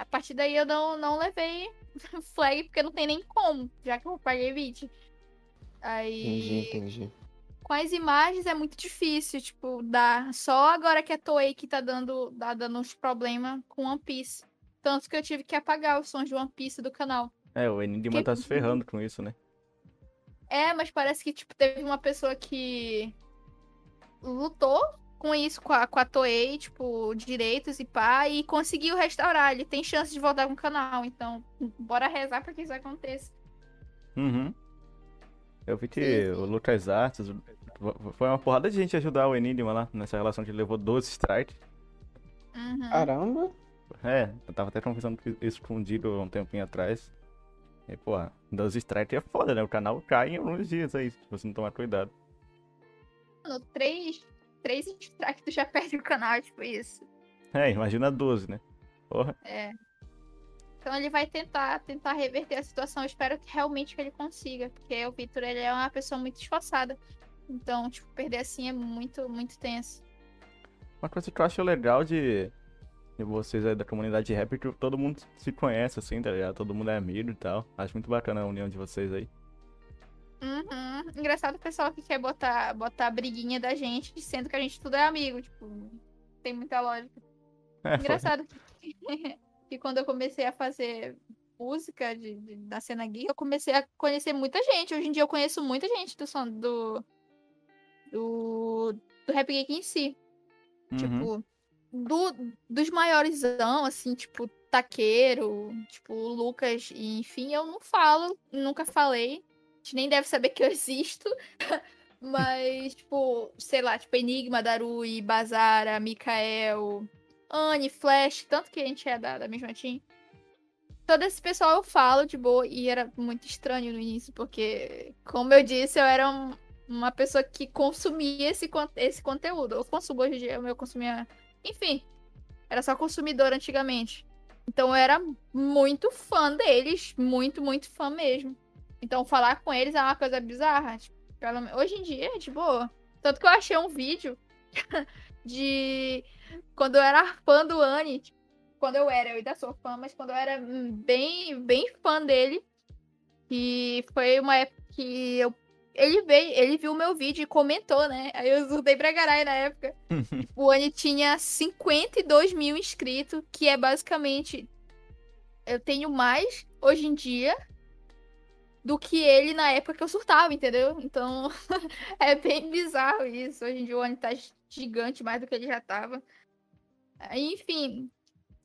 D: a partir daí eu não, não levei flag, porque não tem nem como, já que eu paguei beat.
A: Entendi,
D: Aí,
A: entendi.
D: com as imagens é muito difícil, tipo, dar. Só agora que a Toei que tá dando, tá dando uns problemas com One Piece. Tanto que eu tive que apagar os sons de One Piece do canal.
B: É, o Enigma
D: Que-
B: tá se ferrando com isso, né?
D: É, mas parece que, tipo, teve uma pessoa que lutou com isso, com a, com a Toei, tipo, direitos e pá, e conseguiu restaurar. Ele tem chance de voltar com o canal, então bora rezar pra que isso aconteça.
B: Uhum. Eu vi que
D: Sim,
B: o Lucas Artes foi uma porrada de gente ajudar o Enigma lá nessa relação que ele levou 12 strikes.
D: Uhum.
C: Caramba.
B: É, eu tava até conversando com isso escondido há um tempinho atrás. E, porra, 12 strikes é foda, né? O canal cai em alguns dias aí, se você não tomar cuidado.
D: Mano, três, três strikes tu já perde o canal, tipo isso.
B: É, imagina 12, né? Porra.
D: É. Então ele vai tentar, tentar reverter a situação. Eu espero que realmente que ele consiga, porque o Victor ele é uma pessoa muito esforçada. Então, tipo, perder assim é muito, muito tenso.
B: Uma coisa que eu acho legal de, de vocês aí da comunidade rap é que todo mundo se conhece, assim, tá ligado? Todo mundo é amigo e tal. Acho muito bacana a união de vocês aí.
D: Uhum. Engraçado o pessoal que quer botar, botar a briguinha da gente, sendo que a gente tudo é amigo. Tipo, tem muita lógica.
B: É,
D: Engraçado que, que quando eu comecei a fazer música de, de- da cena gay, eu comecei a conhecer muita gente. Hoje em dia eu conheço muita gente do som do. do, do rap geek em si.
B: Uhum.
D: Tipo, do, dos maiores, assim, tipo, Taqueiro, tipo, Lucas, enfim, eu não falo, nunca falei. Gente nem deve saber que eu existo. Mas, tipo, sei lá, tipo, Enigma, Darui, Bazara, Mikael, Anne, Flash, tanto que a gente é da, da mesma team. Todo esse pessoal eu falo de boa e era muito estranho no início, porque, como eu disse, eu era um- uma pessoa que consumia esse, esse conteúdo. Eu consumo hoje em dia, eu consumia. Enfim, era só consumidor antigamente. Então eu era muito fã deles, muito, muito fã mesmo. Então falar com eles é uma coisa bizarra. tipo, pelo Hoje em dia de boa. Tanto que eu achei um vídeo de quando eu era fã do Anne. tipo, quando eu era, eu ainda sou fã, mas quando eu era hum, bem, bem fã dele. E foi uma época que eu. Ele veio, ele viu o meu vídeo e comentou, né? Aí eu zurdei pra caralho na época. O Anne tinha 52 mil inscritos, que é basicamente. Eu tenho mais hoje em dia do que ele na época que eu surtava, entendeu? Então é bem bizarro isso. Hoje em dia o Anne tá gigante mais do que ele já tava. Enfim,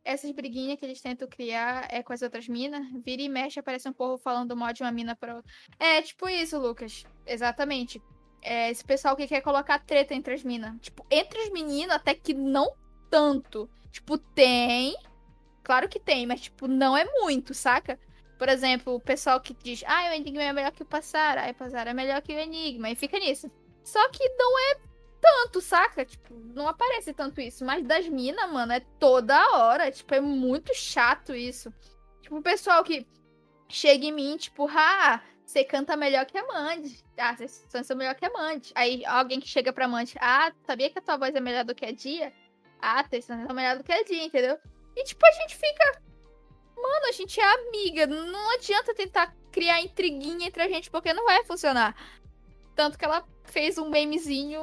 D: essas briguinhas que eles tentam criar é com as outras minas. Vira e mexe, aparece um povo falando mal de uma mina pra outra. É tipo isso, Lucas. Exatamente. É esse pessoal que quer colocar treta entre as minas. Tipo, entre os meninos, até que não tanto. Tipo, tem. Claro que tem, mas, tipo, não é muito, saca? Por exemplo, o pessoal que diz, ah, o Enigma é melhor que o Passar, ah, o Passar é melhor que o Enigma, e fica nisso. Só que não é tanto, saca? Tipo, não aparece tanto isso. Mas das minas, mano, é toda hora. Tipo, é muito chato isso. Tipo, o pessoal que chega em mim, tipo, ah, você canta melhor que a Mandy. Ah, você são melhor que a Mandy. Aí alguém que chega pra Mandy, ah, sabia que a tua voz é melhor do que a Dia? Ah, vocês são melhor do que a Dia, entendeu? E tipo, a gente fica. Mano, a gente é amiga. Não adianta tentar criar intriguinha entre a gente, porque não vai funcionar. Tanto que ela fez um memezinho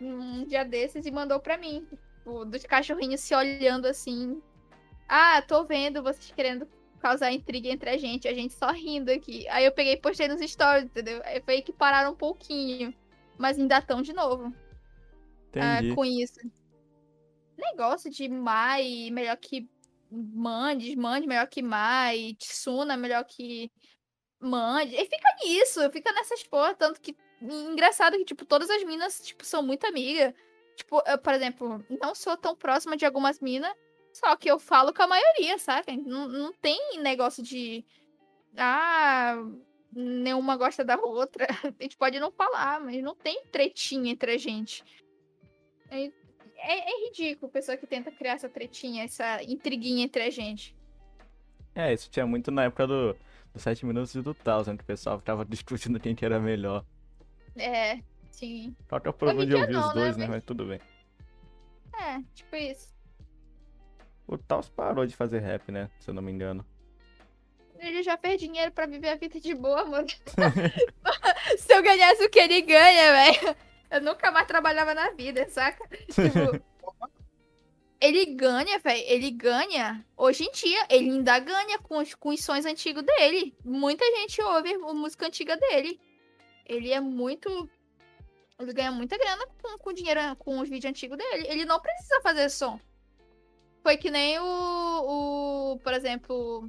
D: um, dia desses e mandou pra mim. Dos cachorrinhos se olhando assim. Ah, tô vendo vocês querendo causar intriga entre a gente, a gente só rindo aqui. Aí eu peguei e postei nos stories, entendeu? Aí foi que pararam um pouquinho. Mas ainda estão de novo ah, com isso. Negócio de Mai melhor que Mandes, Mandes melhor que Mai, Tsuna melhor que Mandes. E fica nisso, fica nessas porra, tanto que engraçado que tipo todas as minas tipo são muito amigas. Tipo, eu, por exemplo, não sou tão próxima de algumas minas, só que eu falo com a maioria, saca? Não, não tem negócio de ah, nenhuma gosta da outra. A gente pode não falar, mas não tem tretinha entre a gente. É, é ridículo a pessoa que tenta criar essa tretinha, essa intriguinha entre a gente.
B: É, isso tinha muito na época do, do 7 minutos e do Thousand, que o pessoal ficava discutindo quem que era melhor.
D: É, sim.
B: Qual que é o problema de ouvir
D: não,
B: os
D: né,
B: dois, né?
D: mas-
B: Mas tudo bem.
D: É, tipo isso.
B: O Taos parou de fazer rap, né? Se eu não me engano.
D: Ele já fez dinheiro pra viver a vida de boa, mano. Se eu ganhasse o que ele ganha, velho, eu nunca mais trabalhava na vida, saca? Tipo, ele ganha, velho, ele ganha. Hoje em dia, ele ainda ganha com os, com os sons antigos dele. Muita gente ouve a música antiga dele. Ele é muito. Ele ganha muita grana com, com dinheiro, com os vídeos antigos dele. Ele não precisa fazer som. Foi que nem o, o por exemplo,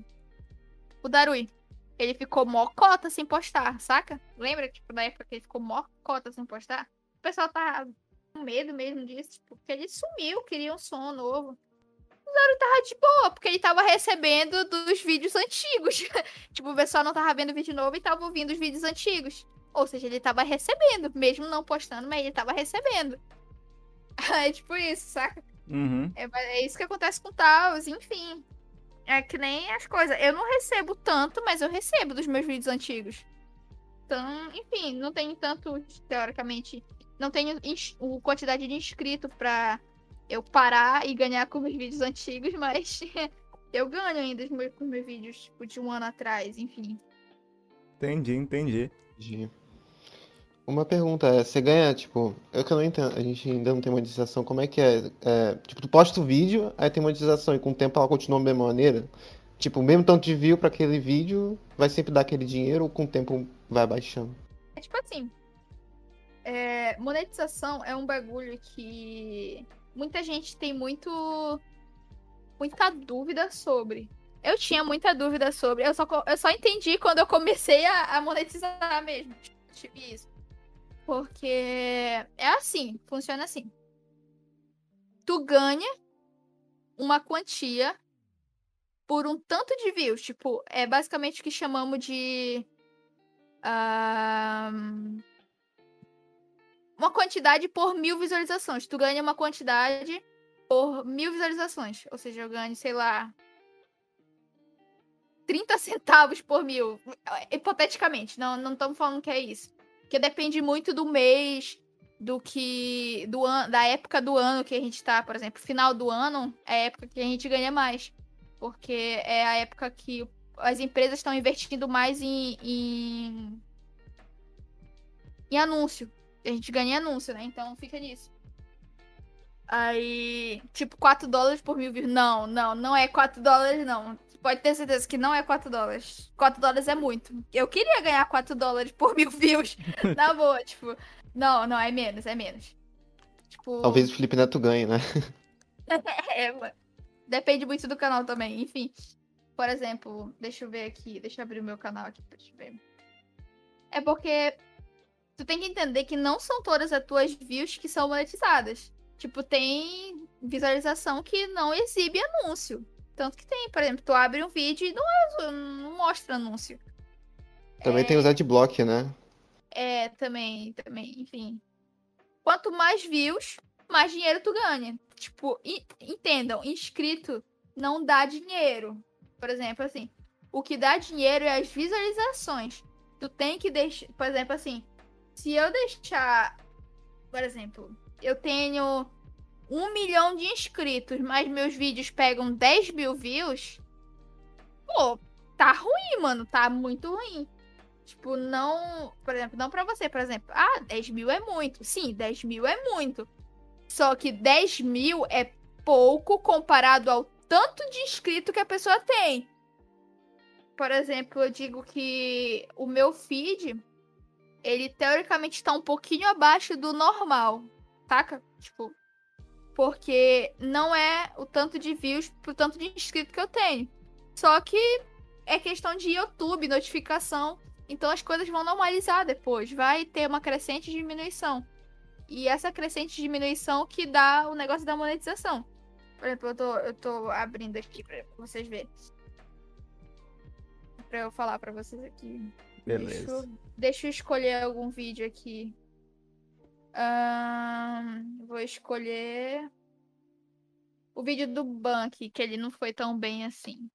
D: o Darui. Ele ficou mó cota sem postar, saca? Lembra, tipo, da época que ele ficou mó cota sem postar? O pessoal tá com medo mesmo disso, tipo, porque ele sumiu, queria um som novo. O Darui tava de boa, porque ele tava recebendo dos vídeos antigos. tipo, o pessoal não tava vendo vídeo novo e tava ouvindo os vídeos antigos. Ou seja, ele tava recebendo, mesmo não postando, mas ele tava recebendo. É tipo isso, saca?
B: Uhum.
D: É, é isso que acontece com o Taos, enfim. É que nem as coisas. Eu não recebo tanto, mas eu recebo dos meus vídeos antigos. Então, enfim, não tenho tanto, teoricamente. Não tenho o quantidade de inscrito pra eu parar e ganhar com meus vídeos antigos, mas eu ganho ainda os meus- com meus vídeos, tipo, de um ano atrás, enfim.
B: Entendi, entendi.
A: Entendi. Uma pergunta é, você ganha, tipo, eu que eu não entendo, a gente ainda não tem monetização, como é que é? É, tipo, tu posta o vídeo, aí tem monetização, e com o tempo ela continua da mesma maneira? Tipo, o mesmo tanto de view pra aquele vídeo, vai sempre dar aquele dinheiro, ou com o tempo vai baixando?
D: É tipo assim. É, monetização é um bagulho que muita gente tem muito. muita dúvida sobre. Eu tinha muita dúvida sobre. Eu só, eu só entendi quando eu comecei a, a monetizar mesmo. Tipo isso. Porque é assim, funciona assim. Tu ganha uma quantia por um tanto de views. Tipo, é basicamente o que chamamos de. ahn, uma quantidade por mil visualizações. Tu ganha uma quantidade por mil visualizações. Ou seja, eu ganho, sei lá. 30 centavos por mil. Hipoteticamente, não não estamos falando que é isso. Porque depende muito do mês, do que. Do an, da época do ano que a gente tá, por exemplo. Final do ano é a época que a gente ganha mais. Porque é a época que as empresas estão investindo mais em, em, em anúncio. A gente ganha anúncio, né? Então fica nisso. Aí, tipo, 4 dólares por mil views. Não, não, não é 4 dólares, não. Pode ter certeza que não é 4 dólares. 4 dólares é muito. Eu queria ganhar 4 dólares por mil views. Na boa, tipo. Não, não, é menos, é menos. Tipo.
A: Talvez o Felipe Neto ganhe, né?
D: É, mano. Depende muito do canal também, enfim. Por exemplo, deixa eu ver aqui, deixa eu abrir o meu canal aqui pra te ver. É porque tu tem que entender que não são todas as tuas views que são monetizadas. Tipo, tem visualização que não exibe anúncio. Tanto que tem, por exemplo, tu abre um vídeo e não, é- não mostra anúncio.
A: Também tem os adblock, né?
D: É, também, também, enfim. Quanto mais views, mais dinheiro tu ganha. Tipo, en- entendam, inscrito não dá dinheiro. Por exemplo, assim, o que dá dinheiro é as visualizações. Tu tem que deixar, por exemplo, assim, se eu deixar, por exemplo, eu tenho um milhão de inscritos, mas meus vídeos pegam 10 mil views, pô, tá ruim, mano, tá muito ruim. Tipo, não. Por exemplo, não pra você, por exemplo. Ah, 10 mil é muito. Sim, 10 mil é muito. Só que 10 mil é pouco comparado ao tanto de inscrito que a pessoa tem. Por exemplo, eu digo que o meu feed, ele teoricamente está um pouquinho abaixo do normal, saca? Tipo, porque não é o tanto de views pro tanto de inscrito que eu tenho. Só que é questão de YouTube, notificação. Então as coisas vão normalizar depois. Vai ter uma crescente diminuição. E essa crescente diminuição que dá o negócio da monetização. Por exemplo, eu tô, eu tô abrindo aqui pra vocês verem. Pra eu falar pra vocês aqui.
B: Beleza.
D: Eu- deixa eu escolher algum vídeo aqui. Ahn, vou escolher o vídeo do Bank, que ele não foi tão bem assim.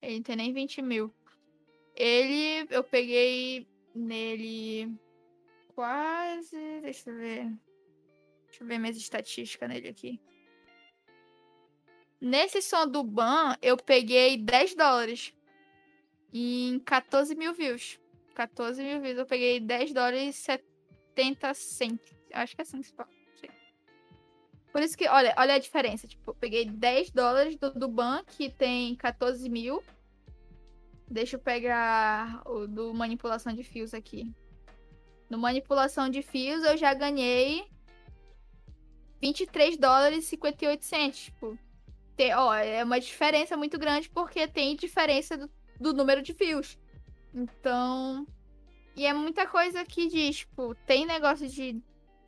D: Ele não tem nem 20 mil. Ele, eu peguei nele quase. Deixa eu ver. Deixa eu ver minhas estatísticas nele aqui. Nesse som do Ban, eu peguei 10 dólares. Em 14 mil views. 14 mil views. Eu peguei 10 dólares e 70 cents. Acho que é assim que se fala. Por isso que, olha, olha a diferença. Tipo, eu peguei 10 dólares do, do Ban, que tem 14 mil. Deixa eu pegar o do manipulação de fios aqui. No manipulação de fios eu já ganhei 23 dólares e 58 centos. Tipo, tem, ó, é uma diferença muito grande porque tem diferença do, do número de fios. Então, e é muita coisa que diz, tipo, tem negócio de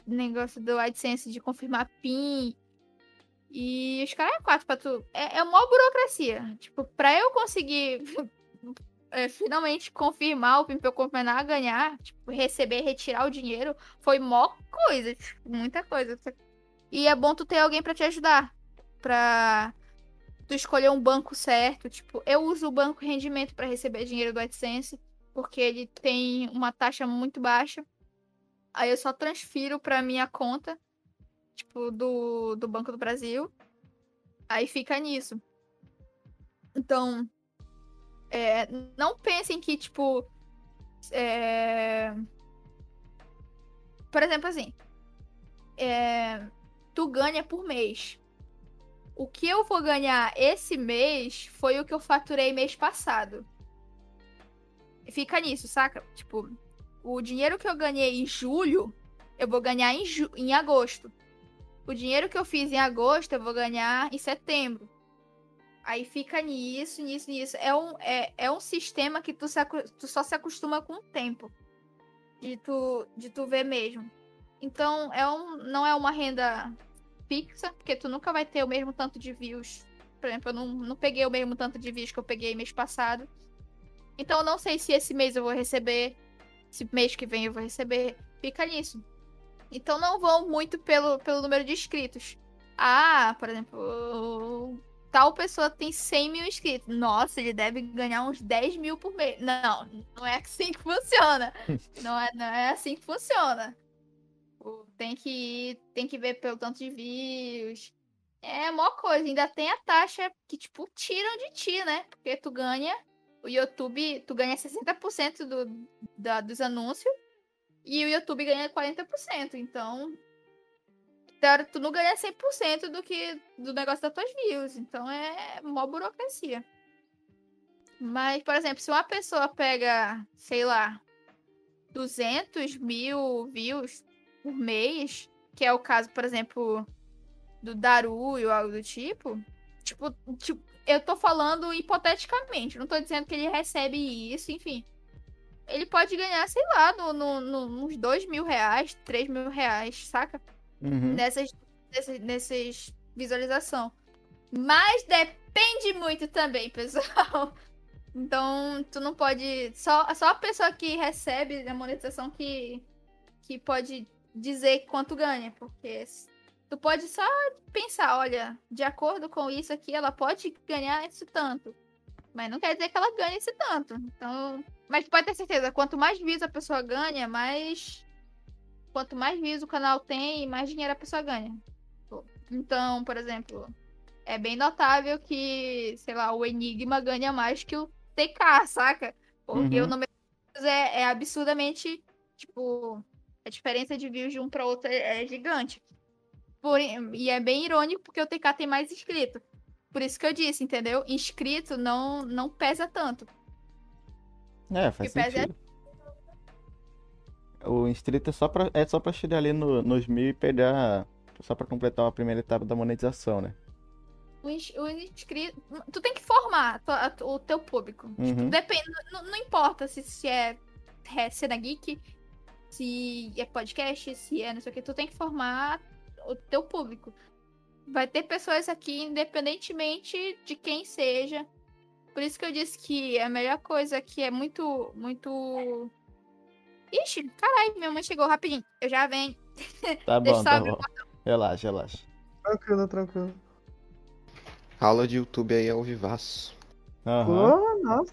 D: negócio do AdSense de confirmar PIN. E os caras é quatro pra tu. É, é uma burocracia. Tipo, pra eu conseguir é, finalmente confirmar o PIN pra eu a ganhar, tipo, receber, retirar o dinheiro, foi mó coisa. Tipo, muita coisa. E é bom tu ter alguém pra te ajudar. Pra tu escolher um banco certo. Tipo, eu uso o banco rendimento para receber dinheiro do AdSense, porque ele tem uma taxa muito baixa. Aí eu só transfiro para minha conta, tipo, do, do Banco do Brasil. Aí fica nisso. Então, é, não pensem que, tipo. É... Por exemplo, assim. É... Tu ganha por mês. O que eu vou ganhar esse mês foi o que eu faturei mês passado. Fica nisso, saca? Tipo, o dinheiro que eu ganhei em julho, eu vou ganhar em, ju em agosto. O dinheiro que eu fiz em agosto, eu vou ganhar em setembro. Aí fica nisso, nisso, nisso. É um, é, é um sistema que tu, se, tu só se acostuma com o tempo. De tu, de tu ver mesmo. Então, é um, não é uma renda fixa, porque tu nunca vai ter o mesmo tanto de views. Por exemplo, eu não, não peguei o mesmo tanto de views que eu peguei mês passado. Então, eu não sei se esse mês eu vou receber, se mês que vem eu vou receber. Fica nisso. Então, não vão muito pelo, pelo número de inscritos. Ah, por exemplo, tal pessoa tem 100 mil inscritos. Nossa, ele deve ganhar uns 10 mil por mês. Não, não é assim que funciona. não, é, não é assim que funciona. Tem que, tem que ver pelo tanto de views. É maior coisa. Ainda tem a taxa que, tipo, tiram de ti, né? Porque tu ganha. O YouTube, tu ganha 60% do, da, dos anúncios. E o YouTube ganha 40%. Então, tu não ganha 100% do que do negócio das tuas views. Então é mó burocracia. Mas, por exemplo, se uma pessoa pega, sei lá, 200 mil views por mês, que é o caso, por exemplo, do Daru ou algo do tipo, tipo, tipo, eu tô falando hipoteticamente, não tô dizendo que ele recebe isso, enfim. Ele pode ganhar, sei lá, no, no, no, uns 2 mil reais, 3 mil reais, saca?
B: Uhum.
D: nessas, nessas, nessas visualização. Mas depende muito também, pessoal. Então, tu não pode. Só, só a pessoa que recebe a monetização que, que pode dizer quanto ganha. Porque tu pode só pensar, olha, de acordo com isso aqui, ela pode ganhar isso tanto. Mas não quer dizer que ela ganhe esse tanto. Então. Mas pode ter certeza, quanto mais views a pessoa ganha, mais quanto mais views o canal tem, mais dinheiro a pessoa ganha. Então, por exemplo, é bem notável que, sei lá, o Enigma ganha mais que o TK, saca? Porque uhum. o número é, é absurdamente, tipo, a diferença de views de um para outro é, é gigante. Por, e é bem irônico porque o TK tem mais inscrito. Por isso que eu disse, entendeu? Inscrito não, não pesa tanto.
B: É, faz sentido. Pesa o inscrito é só pra, é só pra chegar ali no, nos mil e pegar. Só pra completar a primeira etapa da monetização, né?
D: O, o inscrito. Tu tem que formar o teu público. Tipo, uhum. Tipo, depende. Não, não, importa se, se é, é cena geek, se é podcast, se é não sei o que. Tu tem que formar o teu público. Vai ter pessoas aqui, independentemente de quem seja. Por isso que eu disse que a melhor coisa aqui é muito, muito Ixi, caralho, minha mãe chegou rapidinho. Eu já venho.
B: Tá bom, tá bom. Relaxa, relaxa.
C: Tranquilo, tranquilo.
A: Aula de YouTube aí ao vivaço.
C: Uhum. Oh, nossa.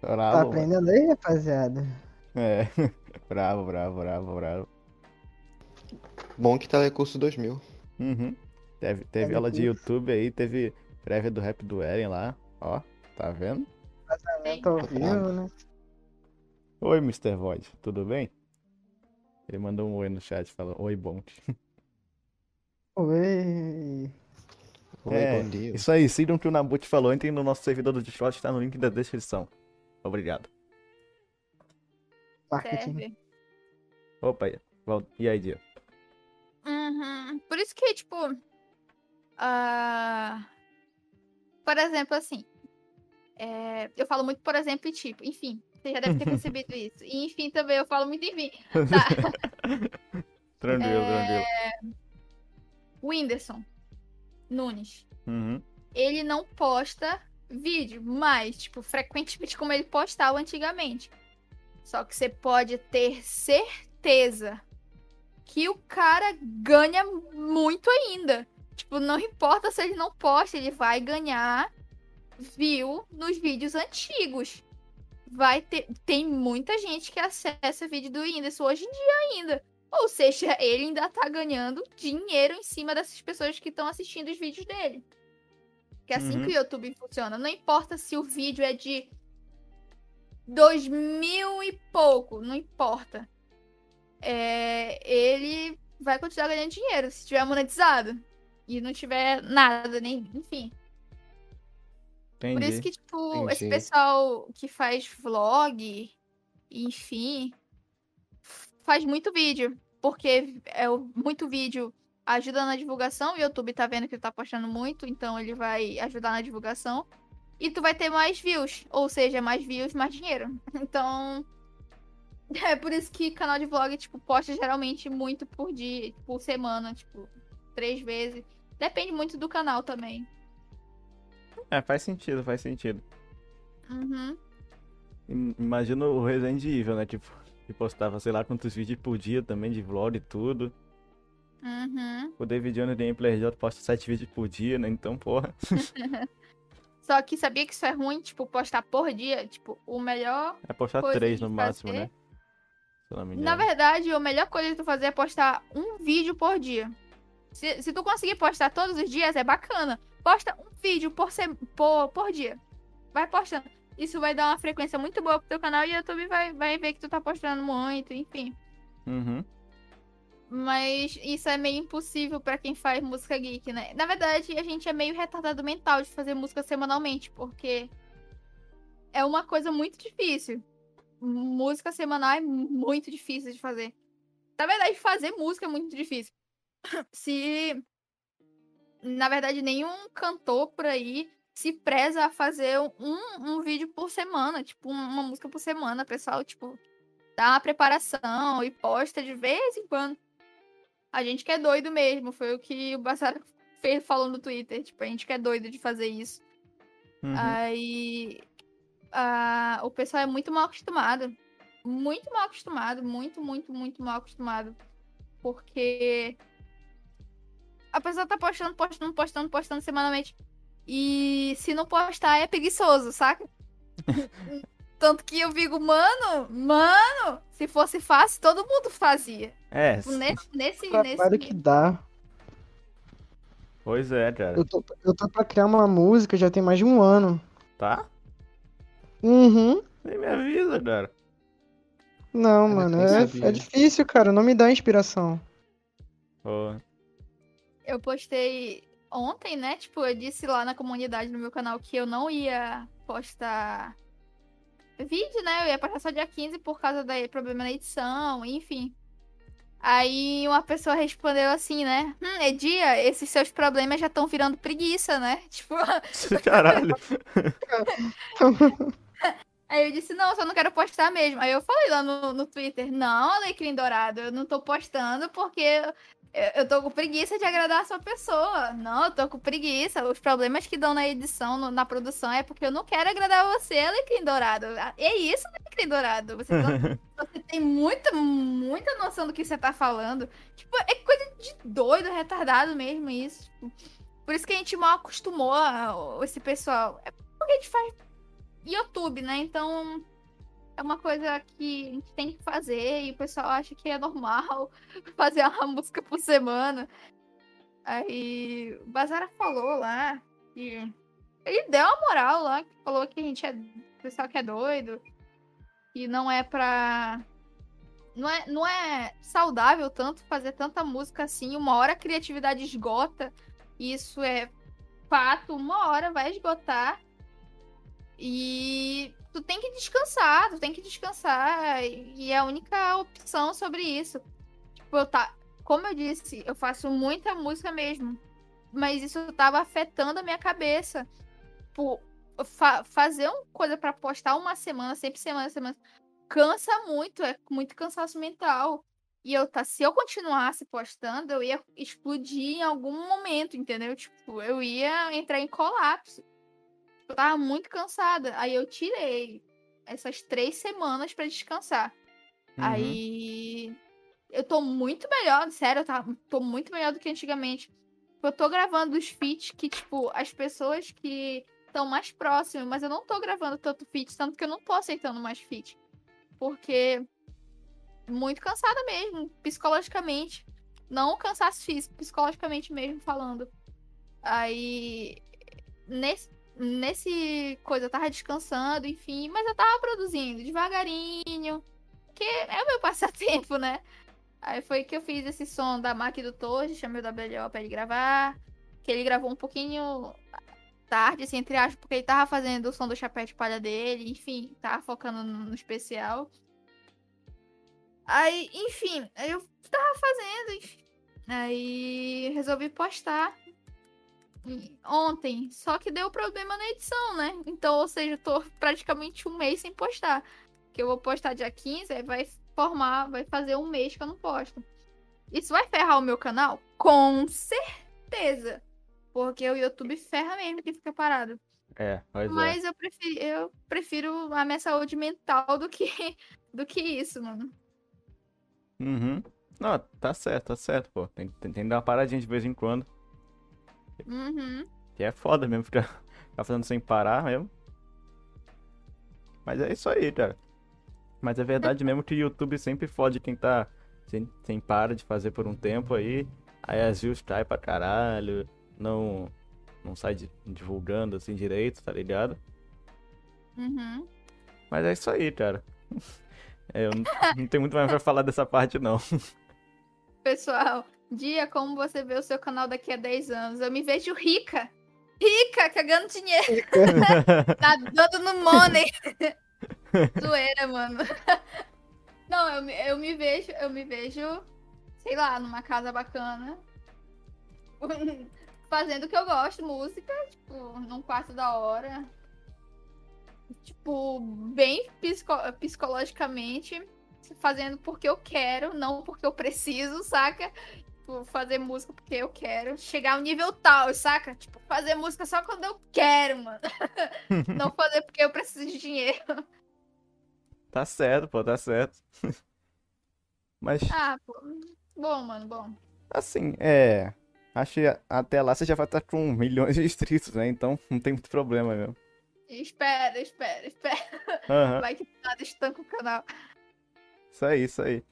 C: Tá aprendendo aí, rapaziada?
B: É. bravo, bravo, bravo, bravo.
A: Bom que tá recurso 2000.
B: Uhum. Teve, teve aula de YouTube aí, teve prévia do rap do Eren lá. Ó, tá vendo?
C: Vazamento ao vivo, né?
B: Oi, Mr. Void, tudo bem? Ele mandou um oi no chat, falou oi, bom.
C: Oi.
A: Oi, é, bom dia.
B: Isso aí, sigam o que o Nabut falou, entrem no nosso servidor do Discord, está no link da descrição. Obrigado.
C: Marketing.
B: Opa, e aí, Dia?
D: Uhum. Por isso que, tipo. Uh... Por exemplo, assim. É... Eu falo muito, por exemplo, e tipo, enfim. Você já deve ter percebido isso. E enfim, também eu falo muito enfim. Tá.
B: tranquilo, é... tranquilo.
D: Whindersson Nunes.
B: Uhum.
D: Ele não posta vídeo, mas, tipo, frequentemente como ele postava antigamente. Só que você pode ter certeza que o cara ganha muito ainda. Tipo, não importa se ele não posta, ele vai ganhar view nos vídeos antigos. Vai ter. Tem muita gente que acessa vídeo do Whindersson hoje em dia ainda. Ou seja, ele ainda tá ganhando dinheiro em cima dessas pessoas que estão assistindo os vídeos dele. Que é assim
B: Uhum.
D: que o YouTube funciona. Não importa se o vídeo é de 2000 e pouco, não importa. É, ele vai continuar ganhando dinheiro se tiver monetizado. E não tiver nada, nem. Enfim.
B: Entendi.
D: Por isso que, tipo, esse
A: Entendi.
D: pessoal que faz vlog, enfim, faz muito vídeo. Porque é muito vídeo ajuda na divulgação. O YouTube tá vendo que tu tá postando muito, então ele vai ajudar na divulgação. E tu vai ter mais views. Ou seja, mais views, mais dinheiro. Então. É por isso que canal de vlog, tipo, posta geralmente muito por dia, por semana, tipo, três vezes. Depende muito do canal também.
B: É, faz sentido, faz sentido.
D: Uhum.
B: Im- Imagina o Resident Evil, né? Tipo, que postava sei lá quantos vídeos por dia também de vlog e tudo.
D: Uhum.
B: O David Jones do Gameplay J posta 7 vídeos por dia, né? Então, porra.
D: Só que sabia que isso é ruim, tipo, postar por dia? Tipo, o melhor.
B: É postar
D: Coisa
B: 3
D: de
B: no máximo, né?
D: Na verdade, a melhor coisa de tu fazer é postar um vídeo por dia. Se, se tu conseguir postar todos os dias, é bacana. Posta um vídeo por, se... por, por dia. Vai postando. Isso vai dar uma frequência muito boa pro teu canal e o YouTube vai, vai ver que tu tá postando muito, enfim.
B: Uhum.
D: Mas isso é meio impossível pra quem faz música geek, né? Na verdade, a gente é meio retardado mental de fazer música semanalmente, porque é uma coisa muito difícil. Música semanal é muito difícil de fazer. Na verdade, fazer música é muito difícil. Se, na verdade, nenhum cantor por aí se preza a fazer um, um vídeo por semana, tipo, uma música por semana, pessoal, tipo, dá uma preparação e posta de vez em quando. A gente que é doido mesmo, foi o que o Bassara fez, falou no Twitter, tipo, a gente que é doido de fazer isso.
B: Uhum.
D: Aí a- o pessoal é muito mal acostumado. Muito mal acostumado. Muito, muito, muito mal acostumado. Porque a pessoa tá postando, postando, postando, postando semanalmente. E se não postar é preguiçoso, saca? Tanto que eu digo, mano, mano, se fosse fácil, todo mundo fazia.
B: É,
D: Tipo, Nesse, nesse, nesse...
C: que dá.
B: pois é, cara.
C: Eu tô, eu tô pra criar uma música já tem mais de um ano.
B: Tá?
C: Uhum.
B: Nem me avisa, cara.
C: Não,
A: Eu
C: mano, é, é difícil, cara. Não me dá inspiração.
B: Ô,
D: Eu postei ontem, né? Tipo, eu disse lá na comunidade no meu canal que eu não ia postar vídeo, né? Eu ia postar só dia 15 por causa do problema na edição, enfim. Aí uma pessoa respondeu assim, né? Hum, Edia, esses seus problemas já estão virando preguiça, né? Tipo,
B: Caralho.
D: aí eu disse, não, só não quero postar mesmo. Aí eu falei lá no, no Twitter, não, Alecrim Dourado, eu não tô postando porque eu, eu tô com preguiça de agradar a sua pessoa. Não, eu tô com preguiça. Os problemas que dão na edição, no- na produção, é porque eu não quero agradar você, Alecrim Dourado. É isso, Alecrim Dourado. Você, não- você tem muita, muita noção do que você tá falando. Tipo, é coisa de doido, retardado mesmo isso. Tipo, por isso que a gente mal acostumou esse pessoal. É porque a gente faz YouTube, né? Então é uma coisa que a gente tem que fazer e o pessoal acha que é normal fazer uma música por semana. Aí o Bazara falou lá que ele deu uma moral lá, que falou que a gente é pessoal que é doido, que não é pra. Não é, não é saudável tanto fazer tanta música assim. Uma hora a criatividade esgota. Isso é fato, uma hora vai esgotar. E tu tem que descansar, tu tem que descansar. E é a única opção sobre isso. Tipo, eu tá. Como eu disse, eu faço muita música mesmo. Mas isso tava afetando a minha cabeça. Tipo, fa- fazer uma coisa pra postar uma semana, sempre semana, semana, cansa muito, é muito cansaço mental. E eu tá, se eu continuasse postando, eu ia explodir em algum momento, entendeu? Tipo, eu ia entrar em colapso. Eu tava muito cansada. Aí eu tirei essas três semanas pra descansar.
B: Uhum.
D: Aí eu tô muito melhor, sério, eu tá, tô muito melhor do que antigamente. Tipo, eu tô gravando os feats que, tipo, as pessoas que estão mais próximas, mas eu não tô gravando tanto feat, tanto que eu não tô aceitando mais feat. Porque muito cansada mesmo, psicologicamente. Não cansaço físico, psicologicamente mesmo falando. Aí, nesse, nesse coisa, eu tava descansando, enfim, mas eu tava produzindo devagarinho, que é o meu passatempo, né? Aí foi que eu fiz esse som da máquina do Toji, chamei o WLO pra ele gravar, que ele gravou um pouquinho tarde, assim, entre aspas, porque ele tava fazendo o som do chapéu de palha dele, enfim, tava focando no especial. Aí, enfim, eu tava fazendo, enfim. Aí resolvi postar ontem. Só que deu problema na edição, né? Então, ou seja, eu tô praticamente um mês sem postar. Que eu vou postar dia 15, aí vai formar, vai fazer um mês que eu não posto. Isso vai ferrar o meu canal? Com certeza. Porque o YouTube ferra mesmo que fica parado.
B: É, pois
D: Mas
B: é.
D: eu prefiro, eu prefiro a minha saúde mental do que, do que isso, mano.
B: Uhum. Não, tá certo, tá certo, pô. Tem, tem, tem que dar uma paradinha de vez em quando.
D: Uhum.
B: Que é foda mesmo ficar, ficar fazendo sem parar mesmo. Mas é isso aí, cara. Mas é verdade mesmo que o YouTube sempre fode quem tá sem, sem para de fazer por um tempo aí. Aí as views caem pra caralho. Não, não sai di- divulgando assim direito, tá ligado?
D: Uhum.
B: Mas é isso aí, cara. Eu não, não tenho muito mais pra falar dessa parte, não.
D: Pessoal, dia como você vê o seu canal daqui a 10 anos. Eu me vejo rica. Rica, cagando dinheiro. Nadando no money. Zoeira, mano. Não, eu, me- eu me vejo, eu me vejo, sei lá, numa casa bacana. Fazendo o que eu gosto, música, tipo, num quarto da hora. Tipo, bem psico- psicologicamente, fazendo porque eu quero, não porque eu preciso, saca? Tipo, fazer música porque eu quero. Chegar ao nível tal, saca? Tipo, fazer música só quando eu quero, mano. não fazer porque eu preciso de dinheiro.
B: Tá certo, pô, tá certo. Mas,
D: Ah, pô. Bom, mano, bom.
B: assim, é. Acho que até lá você já vai estar com milhões de inscritos, né? Então não tem muito problema mesmo.
D: Espera, espera, espera.
B: Aham.
D: Vai que nada estanca o canal.
B: Isso aí, isso aí.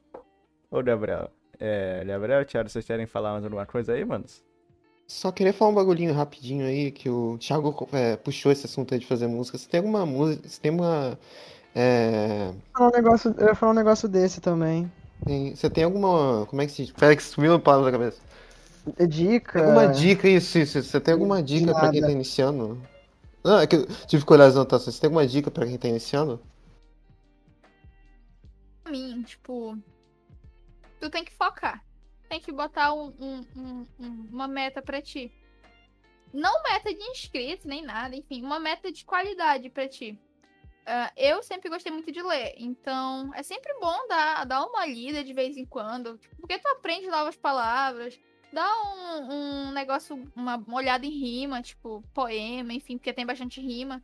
B: Ô, Gabriel. É, Gabriel, Thiago, vocês querem falar mais alguma coisa aí, manos?
A: Só queria falar um bagulhinho rapidinho aí, que o Thiago é, puxou esse assunto aí de fazer música. Você tem alguma música, você tem uma... é,
C: Falar um negócio, eu ia falar um negócio desse também.
A: tem- você tem alguma... Como é que se diz? Que sumiu a palavra da cabeça.
C: É Dica.
A: Alguma dica, isso, isso. Você tem alguma dica pra quem tá iniciando? Não, é que eu tive que olhar as anotações. Você tem alguma dica pra quem tá iniciando?
D: Pra mim, tipo. Tu tem que focar. Tem que botar um- um- um- um- uma meta pra ti. Não meta de inscritos, nem nada, enfim, uma meta de qualidade pra ti. Ah, eu sempre gostei muito de ler, então é sempre bom dar, dar uma lida de vez em quando, porque tu aprende novas palavras, dá um, um negócio, uma, uma olhada em rima, tipo, poema, enfim, porque tem bastante rima.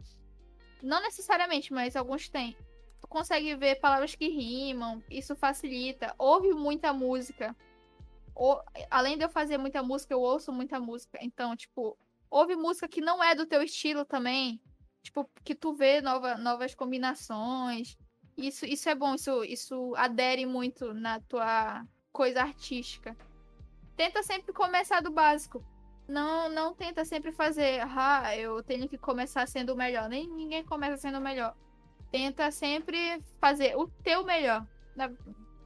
D: Não necessariamente, mas alguns tem tu consegue ver palavras que rimam, isso facilita. Ouve muita música. Ou, além de eu fazer muita música, eu ouço muita música. Então, tipo, ouve música que não é do teu estilo também. Tipo, que tu vê nova, novas combinações. Isso, isso é bom, isso, isso adere muito na tua coisa artística. Tenta sempre começar do básico. Não, não tenta sempre fazer, ah, eu tenho que começar sendo o melhor. Nem ninguém começa sendo o melhor tenta sempre fazer o teu melhor.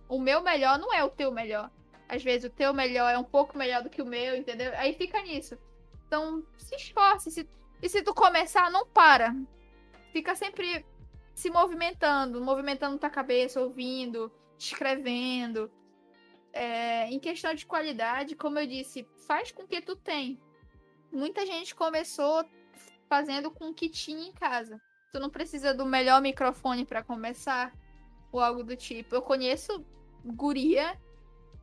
D: O meu melhor não é o teu melhor. Às vezes o teu melhor é um pouco melhor do que o meu, entendeu? Aí fica nisso. Então, se esforce. Se... E se tu começar, não para. Fica sempre se movimentando, movimentando tua cabeça, ouvindo, escrevendo. É, em questão de qualidade, como eu disse, faz com que tu tem. Muita gente começou fazendo com o que tinha em casa. Tu não precisa do melhor microfone para começar ou algo do tipo. Eu conheço guria,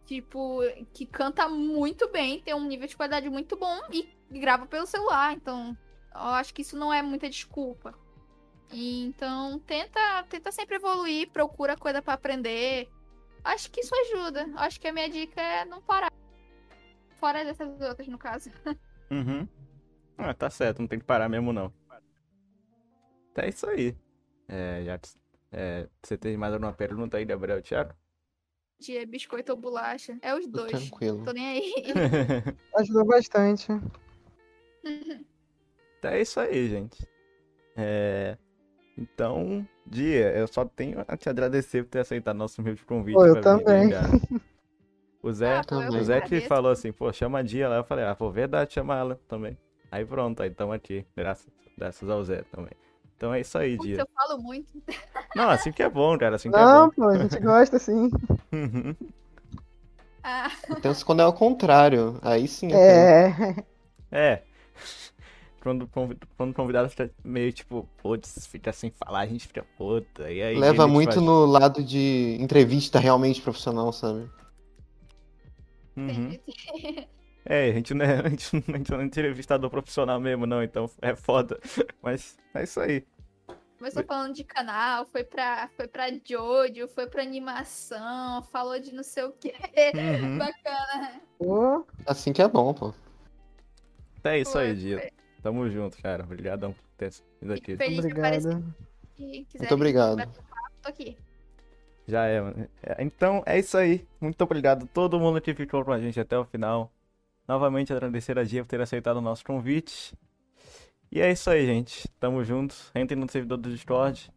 D: tipo, que canta muito bem, tem um nível de qualidade muito bom e grava pelo celular. Então, eu acho que isso não é muita desculpa. Então, tenta, tenta sempre evoluir, procura coisa para aprender. Acho que isso ajuda. Acho que a minha dica é não parar. Fora dessas outras, no caso.
B: Uhum. Ah, tá certo, não tem que parar mesmo não. Então é isso aí. É, já, é, você tem mais alguma pergunta aí, Gabriel Thiago?
D: De biscoito ou bolacha. É os
A: Tô
D: dois.
A: tranquilo.
D: Tô nem aí.
C: Ajudou bastante.
B: Então é isso aí, gente. É, Então, Dia, eu só tenho a te agradecer por ter aceitado nosso humilde convite.
C: Pô, eu
B: vir,
C: também.
B: O Zé,
D: Ah, pô,
B: o Zé que falou assim, pô, chama a Dia lá. Eu falei, ah, pô, verdade, chama ela também. Aí pronto, aí tamo aqui. Graças, graças ao Zé também. Então é isso aí,
D: Putz,
B: Dia.
D: eu falo muito.
B: Não, assim que é bom, cara, assim que
C: Não,
B: é
C: pô, a gente gosta sim.
B: bom. Uhum.
D: Ah,
A: Então, se quando é o contrário, aí sim. é
C: É.
B: É. Quando, quando o convidado fica meio tipo, putz, fica sem falar, a gente fica, puta, e aí. que
A: Leva
B: gente
A: muito
B: faz?
A: no lado de entrevista realmente profissional, sabe?
B: Uhum. É, a gente não é, a gente não a gente não é entrevistador profissional mesmo, não, então é foda. Mas é isso aí.
D: Começou falando de canal, foi pra, foi pra Jojo, foi pra animação, falou de não sei o quê.
B: Uhum.
D: Bacana.
C: Pô,
A: Assim que é bom, pô.
B: Então é isso aí, Dia.
D: foi.
B: Tamo junto, cara. Obrigadão por ter vindo aqui.
D: Aparecer.
C: obrigado.
A: Muito obrigado.
D: tô aqui.
B: Já é, mano. É, Então é isso aí. Muito obrigado a todo mundo que ficou com a gente até o final. Novamente agradecer a Gia por ter aceitado o nosso convite. E é isso aí, gente. Tamo juntos. Entrem no servidor do Discord.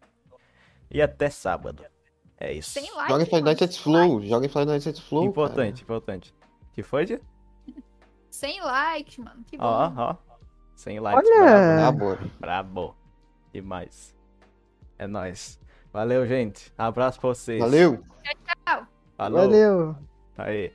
B: E até sábado. É isso.
D: Sem like.
A: Joga em Nights at Flow. Joga em Five Nights at Flow.
B: Importante, importante. Que foi, Gia?
D: Sem likes, mano. Que bom.
B: Ó, ó. Sem likes.
C: Olha!
B: Brabo,
A: Cara.
B: né?
A: Amor.
B: brabo. Demais. É nóis. Valeu, gente. Abraço pra vocês.
A: Valeu!
B: Falou.
C: Valeu.
B: Aí.